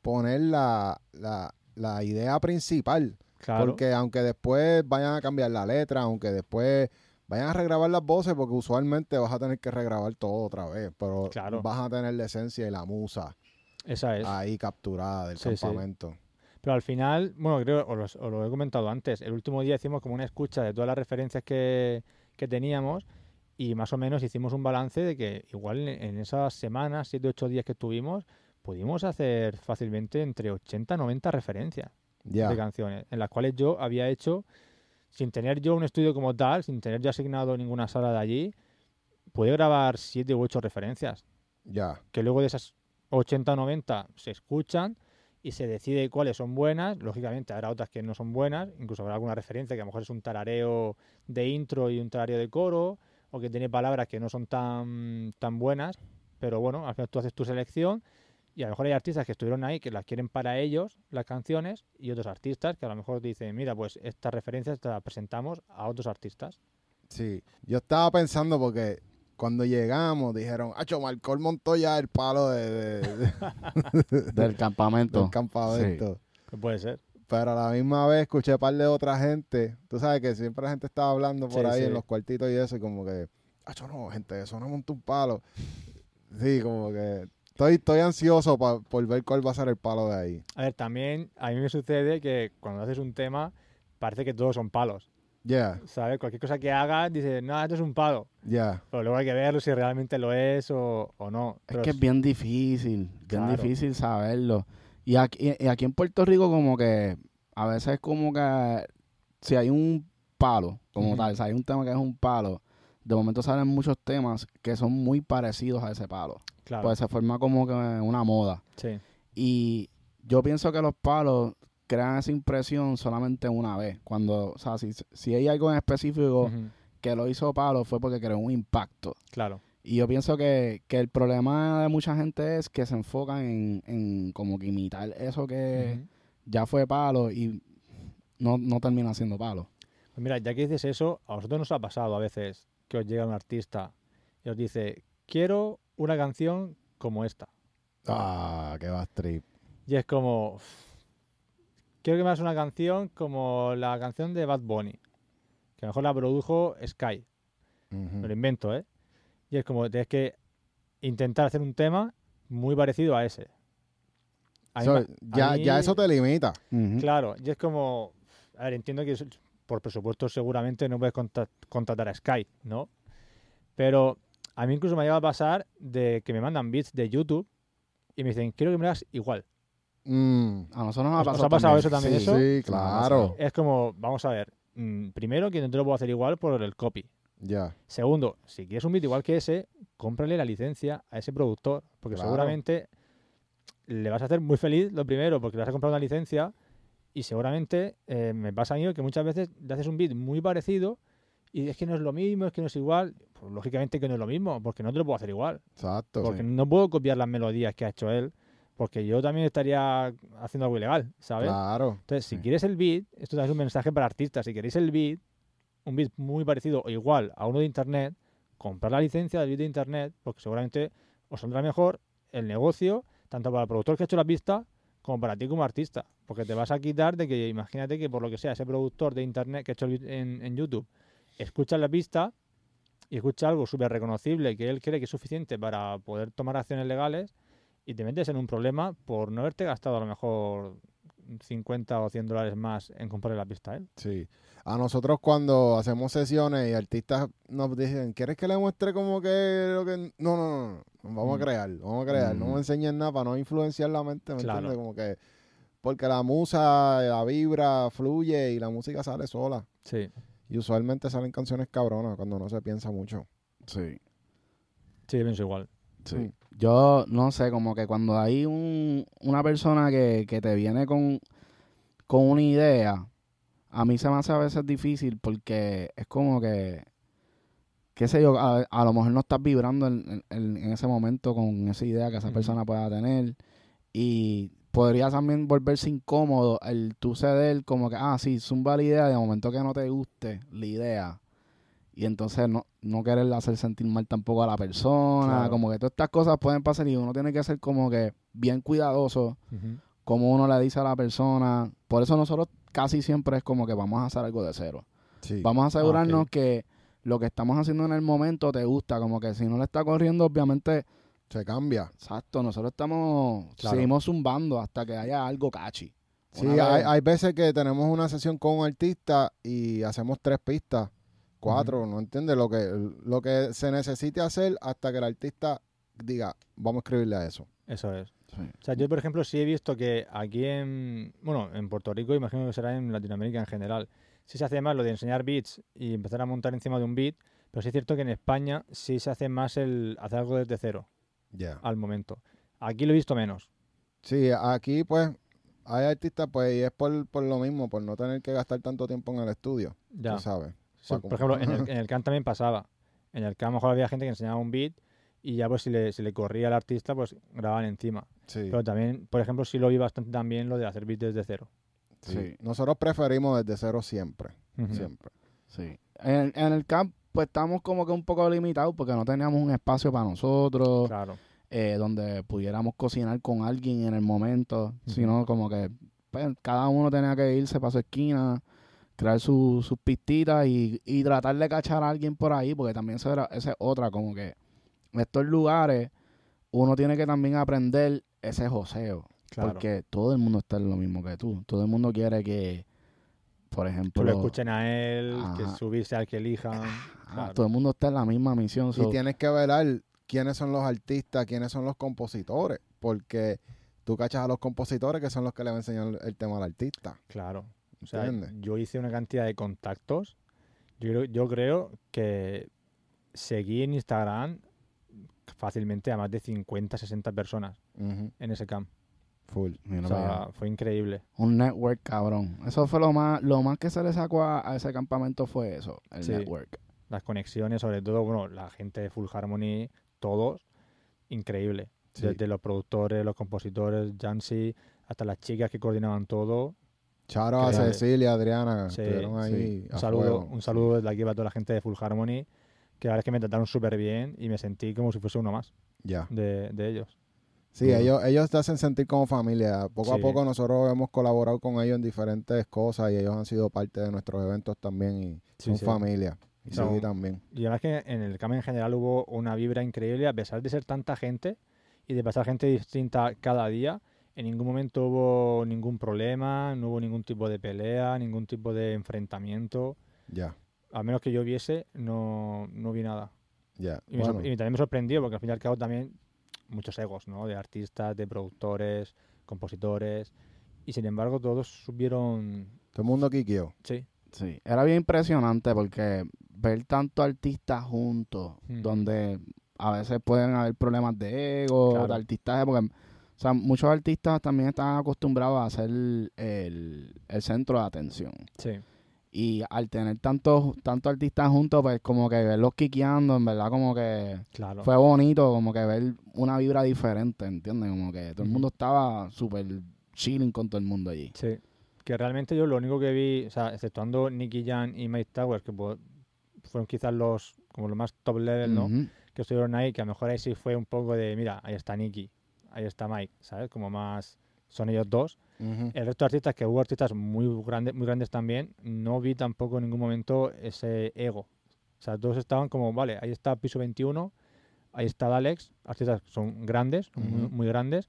poner la, la, la idea principal. Claro. Porque aunque después vayan a cambiar la letra, aunque después vayan a regrabar las voces, porque usualmente vas a tener que regrabar todo otra vez, pero Claro. vas a tener la esencia y la musa Esa es. ahí capturada del Sí, sí. Pero al final, bueno, creo, os, os lo he comentado antes, el último día hicimos como una escucha de todas las referencias que, que teníamos y más o menos hicimos un balance de que igual en, esas semanas, 7 8 días que estuvimos, pudimos hacer fácilmente entre 80 y 90 referencias Ya. de canciones, en las cuales yo había hecho, sin tener yo un estudio como tal, sin tener yo asignado ninguna sala de allí, pude grabar 7 u 8 referencias Ya. que luego de esas 80 o 90 se escuchan y se decide cuáles son buenas. Lógicamente habrá otras que no son buenas, incluso habrá alguna referencia que a lo mejor es un tarareo de intro y un tarareo de coro, o que tiene palabras que no son tan, tan buenas, pero bueno, al final tú haces tu selección y a lo mejor hay artistas que estuvieron ahí que las quieren para ellos, las canciones, y otros artistas que a lo mejor dicen, mira, pues estas referencias te las presentamos a otros artistas. Sí. Yo estaba pensando porque cuando llegamos dijeron, Acho, Marcol montó ya el palo de, de- de- Del campamento. del campamento. Que puede ser. Pero a la misma vez escuché par de otra gente. Tú sabes que siempre la gente estaba hablando por Sí, ahí sí. en los cuartitos y eso, y como que, Acho, no, gente, eso no montó un palo. Sí, como que estoy, estoy ansioso pa- por ver cuál va a ser el palo de ahí. A ver, también a mí me sucede que cuando haces un tema parece que todos son palos. Ya, ¿Sabes? Cualquier cosa que hagas, dices, no, esto es un palo. ya. Pero luego hay que verlo si realmente lo es o, o no. Es Pero que es bien difícil, bien Claro. difícil saberlo. Y aquí, y aquí en Puerto Rico como que a veces como que si hay un palo como tal, si hay un tema que es un palo, de momento salen muchos temas que son muy parecidos a ese palo. Claro, Pues se forma como que una moda. sí. Y yo pienso que los palos crean esa impresión solamente una vez. Cuando, o sea, si, si hay algo en específico que lo hizo palo fue porque creó un impacto. Claro. Y yo pienso que, que el problema de mucha gente es que se enfocan en, en como que imitar eso que ya fue palo y no, no termina siendo palo. Pues mira, ya que dices eso, a vosotros nos ha pasado a veces que os llega un artista y os dice, quiero una canción como esta. Ah, qué va trip. Y es como, quiero que me hagas una canción como la canción de Bad Bunny, que a lo mejor la produjo Sky. Me lo invento, ¿eh? Y es como, tienes que intentar hacer un tema muy parecido a ese. A So, ya, mí- ya eso te limita. Claro, y es como, a ver, entiendo que por presupuesto seguramente no puedes contra- contratar a Sky, ¿no? Pero A mí incluso me ha llegado a pasar de que me mandan beats de YouTube y me dicen, quiero que me lo hagas igual. Mm, A nosotros nos ha ¿Os- os pasado, ha pasado también. eso también, sí, eso? sí, claro. Es como, vamos a ver, mm, primero que no te lo puedo hacer igual por el copy. Ya. Segundo, si quieres un beat igual que ese, cómprale la licencia a ese productor, porque Claro. seguramente le vas a hacer muy feliz lo primero, porque le vas a comprar una licencia y seguramente eh, me pasa a mí que muchas veces le haces un beat muy parecido y es que no es lo mismo, es que no es igual. Pues lógicamente que no es lo mismo, porque no te lo puedo hacer igual, Exacto. porque no puedo copiar las melodías que ha hecho él, porque yo también estaría haciendo algo ilegal, ¿sabes? Claro. Entonces, si Sí. quieres el beat, esto también es un mensaje para artistas. Si queréis el beat, un beat muy parecido o igual a uno de internet, comprar la licencia del beat de internet, porque seguramente os saldrá mejor el negocio, tanto para el productor que ha hecho la pista, como para ti como artista. Porque te vas a quitar de que, imagínate que por lo que sea, ese productor de internet que ha hecho el beat en, en YouTube, escucha la pista y escucha algo súper reconocible que él cree que es suficiente para poder tomar acciones legales y te metes en un problema por no haberte gastado a lo mejor 50 o 100 dólares más en comprarle la pista él. Sí. A nosotros cuando hacemos sesiones y artistas nos dicen, ¿quieres que le muestre como que lo que...? No, no, no, no. Vamos Mm. a crear, vamos a crear. No Mm. me enseñes nada para no influenciar la mente, ¿me Claro. entiendes? Como que... Porque la musa, la vibra, fluye y la música sale sola. Sí. Y usualmente salen canciones cabronas cuando no se piensa mucho. Sí, Sí, pienso igual. sí. Mm. Yo no sé, como que cuando hay un, una persona que, que te viene con, con una idea, a mí se me hace a veces difícil porque es como que, qué sé yo, a, a lo mejor no estás vibrando en, en- en ese momento con esa idea que esa persona pueda tener. Y podría también volverse incómodo el tú ceder como que, ah, sí, zumba la idea, de momento que no te guste la idea y entonces no, no quererle hacer sentir mal tampoco a la persona, Claro. como que todas estas cosas pueden pasar y uno tiene que ser como que bien cuidadoso como uno le dice a la persona. Por eso nosotros casi siempre es como que vamos a hacer algo de cero. Sí. Vamos a asegurarnos Ah, ok. que lo que estamos haciendo en el momento te gusta, como que si no le está corriendo, obviamente, Se cambia. exacto, nosotros estamos, Claro. seguimos zumbando hasta que haya algo catchy. Sí, hay, hay veces que tenemos una sesión con un artista y hacemos tres pistas, cuatro, ¿no entiendes? Lo que, lo que se necesite hacer hasta que el artista diga, vamos a escribirle a eso. Eso es. Sí. O sea, yo, por ejemplo, sí he visto que aquí en, bueno, en Puerto Rico, imagino que será en Latinoamérica en general, sí se hace más lo de enseñar beats y empezar a montar encima de un beat, pero sí es cierto que en España sí se hace más el hacer algo desde cero Ya. al momento. Aquí lo he visto menos. Sí, aquí pues hay artistas pues y es por, por lo mismo, por no tener que gastar tanto tiempo en el estudio, Ya. tú sabes. Sí, por ejemplo, en el, en el CAN también pasaba. En el CAN a lo mejor había gente que enseñaba un beat y ya pues si le, si le corría al artista, pues grababan encima. Sí, Pero también, por ejemplo, sí lo vi bastante también lo de hacer beats desde cero. sí. Sí. Nosotros preferimos desde cero siempre, Ujú. siempre. Sí. En, en el camp, pues estamos como que un poco limitados porque no teníamos un espacio para nosotros. Claro. eh, donde pudiéramos cocinar con alguien en el momento, sino como que pues, cada uno tenía que irse para su esquina, crear su- sus pistitas y, y tratar de cachar a alguien por ahí, porque también esa, esa es otra, como que en estos lugares uno tiene que también aprender ese joseo, Claro. porque todo el mundo está en lo mismo que tú, todo el mundo quiere que, por ejemplo, que lo escuchen a él, que subirse al que elijan. ah, claro. todo el mundo está en la misma misión. Y tienes que velar quiénes son los artistas, quiénes son los compositores, porque tú cachas a los compositores que son los que le van a enseñar el tema al artista. Claro. O sea, yo hice una cantidad de contactos. Yo creo, yo creo que seguí en Instagram fácilmente a más de 50, 60 personas en ese camp. Full. O sea, fue increíble. Un network, cabrón. Eso fue lo más, lo más que se le sacó a, a ese campamento fue eso, el Sí. network. Las conexiones, sobre todo, bueno, la gente de Full Harmony, todos, increíble. Sí. Desde los productores, los compositores, Jancy, hasta las chicas que coordinaban todo. Charo a. Cecilia, Adriana, Sí, estuvieron ahí Un saludo, un saludo desde aquí para toda la gente de Full Harmony, que la verdad es que me trataron súper bien y me sentí como si fuese uno más Ya. de, de ellos. Sí, ellos, ellos te hacen sentir como familia. Poco a poco nosotros hemos colaborado con ellos en diferentes cosas y ellos han sido parte de nuestros eventos también y son sí. familia. Y No. también. Y además que en el CAM en general hubo una vibra increíble, a pesar de ser tanta gente y de pasar gente distinta cada día, en ningún momento hubo ningún problema, no hubo ningún tipo de pelea, ningún tipo de enfrentamiento. Ya. A menos que yo viese, no, no vi nada. Ya, Y, me también me sorprendió porque al fin y al cabo también muchos egos, ¿no? De artistas, de productores, compositores. Y sin embargo todos subieron... todo el mundo quiqueó. Sí, Sí, era bien impresionante porque ver tantos artistas juntos, Mm. donde a veces pueden haber problemas de ego, Claro. de artistaje, porque sea, muchos artistas también están acostumbrados a ser el, el centro de atención. sí. Y al tener tantos tantos artistas juntos, pues como que verlos quiqueando, en verdad como que Claro. fue bonito, como que ver una vibra diferente, ¿entiendes? Como que todo el mundo estaba súper chilling con todo el mundo allí. Sí, que realmente yo lo único que vi, o sea, exceptuando Nicky Jan y Mike Towers, que pu- fueron quizás los como los más top level, ¿no? Que estuvieron ahí, que a lo mejor ahí sí fue un poco de, mira, ahí está Nicky, ahí está Mike, ¿sabes? Como más son ellos dos. Ujú. El resto de artistas, que hubo artistas muy grandes, muy grandes también, no vi tampoco en ningún momento ese ego. O sea, todos estaban como, vale, ahí está Piso 21, ahí está Dalex, artistas son grandes, son muy, Ujú. muy grandes,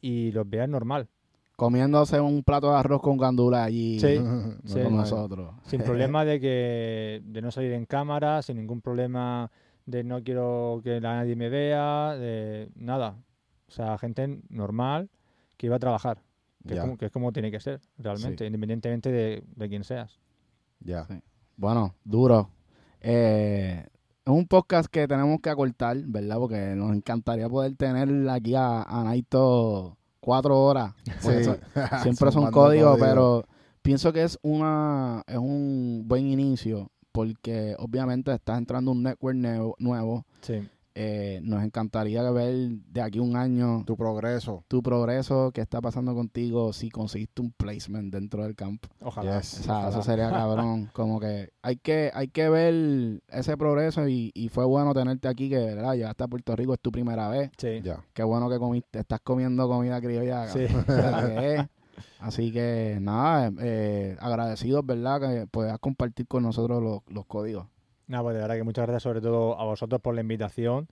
y los vean normal. Comiéndose un plato de arroz con gandula allí. Sí. No Sí. con nosotros. Sin problema de que de no salir en cámara, sin ningún problema de no quiero que nadie me vea, de nada. O sea, gente normal que iba a trabajar, que, es como, que es como tiene que ser, realmente, independientemente de, de quién seas. ya. Sí. Bueno, duro. Eh, es un podcast que tenemos que acortar, ¿verdad? Porque nos encantaría poder tener aquí a, a Naito cuatro horas. Sí. eso- siempre son códigos, código. pero pienso que es una es un buen inicio porque obviamente estás entrando un network nuevo. nuevo. Sí, Eh, nos encantaría ver de aquí a un año Tu progreso. tu progreso, qué está pasando contigo, si conseguiste un placement dentro del campo. ojalá. Yes. O sea, ojalá. eso sería cabrón. Como que hay que hay que ver ese progreso y, y fue bueno tenerte aquí, que verdad, llegaste a Puerto Rico, es tu primera vez. Sí, Ya. Qué bueno que comiste, estás comiendo comida criolla. sí. que es. Así que nada, eh, agradecidos, ¿verdad? Que puedas compartir con nosotros los, los códigos. Nada, pues de verdad que muchas gracias sobre todo a vosotros por la invitación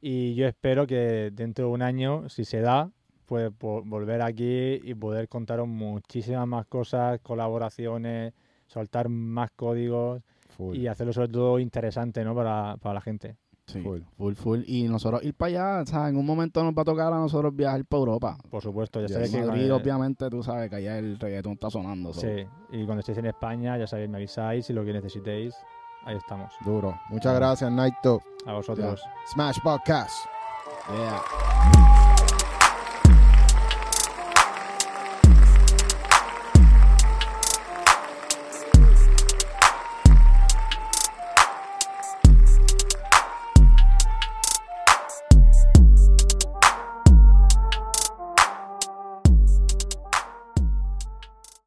y yo espero que dentro de un año, si se da, pues volver aquí y poder contaros muchísimas más cosas, colaboraciones, soltar más códigos Full. y hacerlo sobre todo interesante ¿no? para, para la gente. Sí, Full. full, full. Y nosotros ir para allá, o sea, en un momento nos va a tocar a nosotros viajar para Europa. Por supuesto, ya sabéis que... Madrid, eh, obviamente, tú sabes que allá el reggaetón está sonando. so. Sí, y cuando estéis en España, ya sabéis, me avisáis y lo que necesitéis, ahí estamos. Duro. Muchas gracias, Naito. A vosotros. Smash Podcast. Yeah.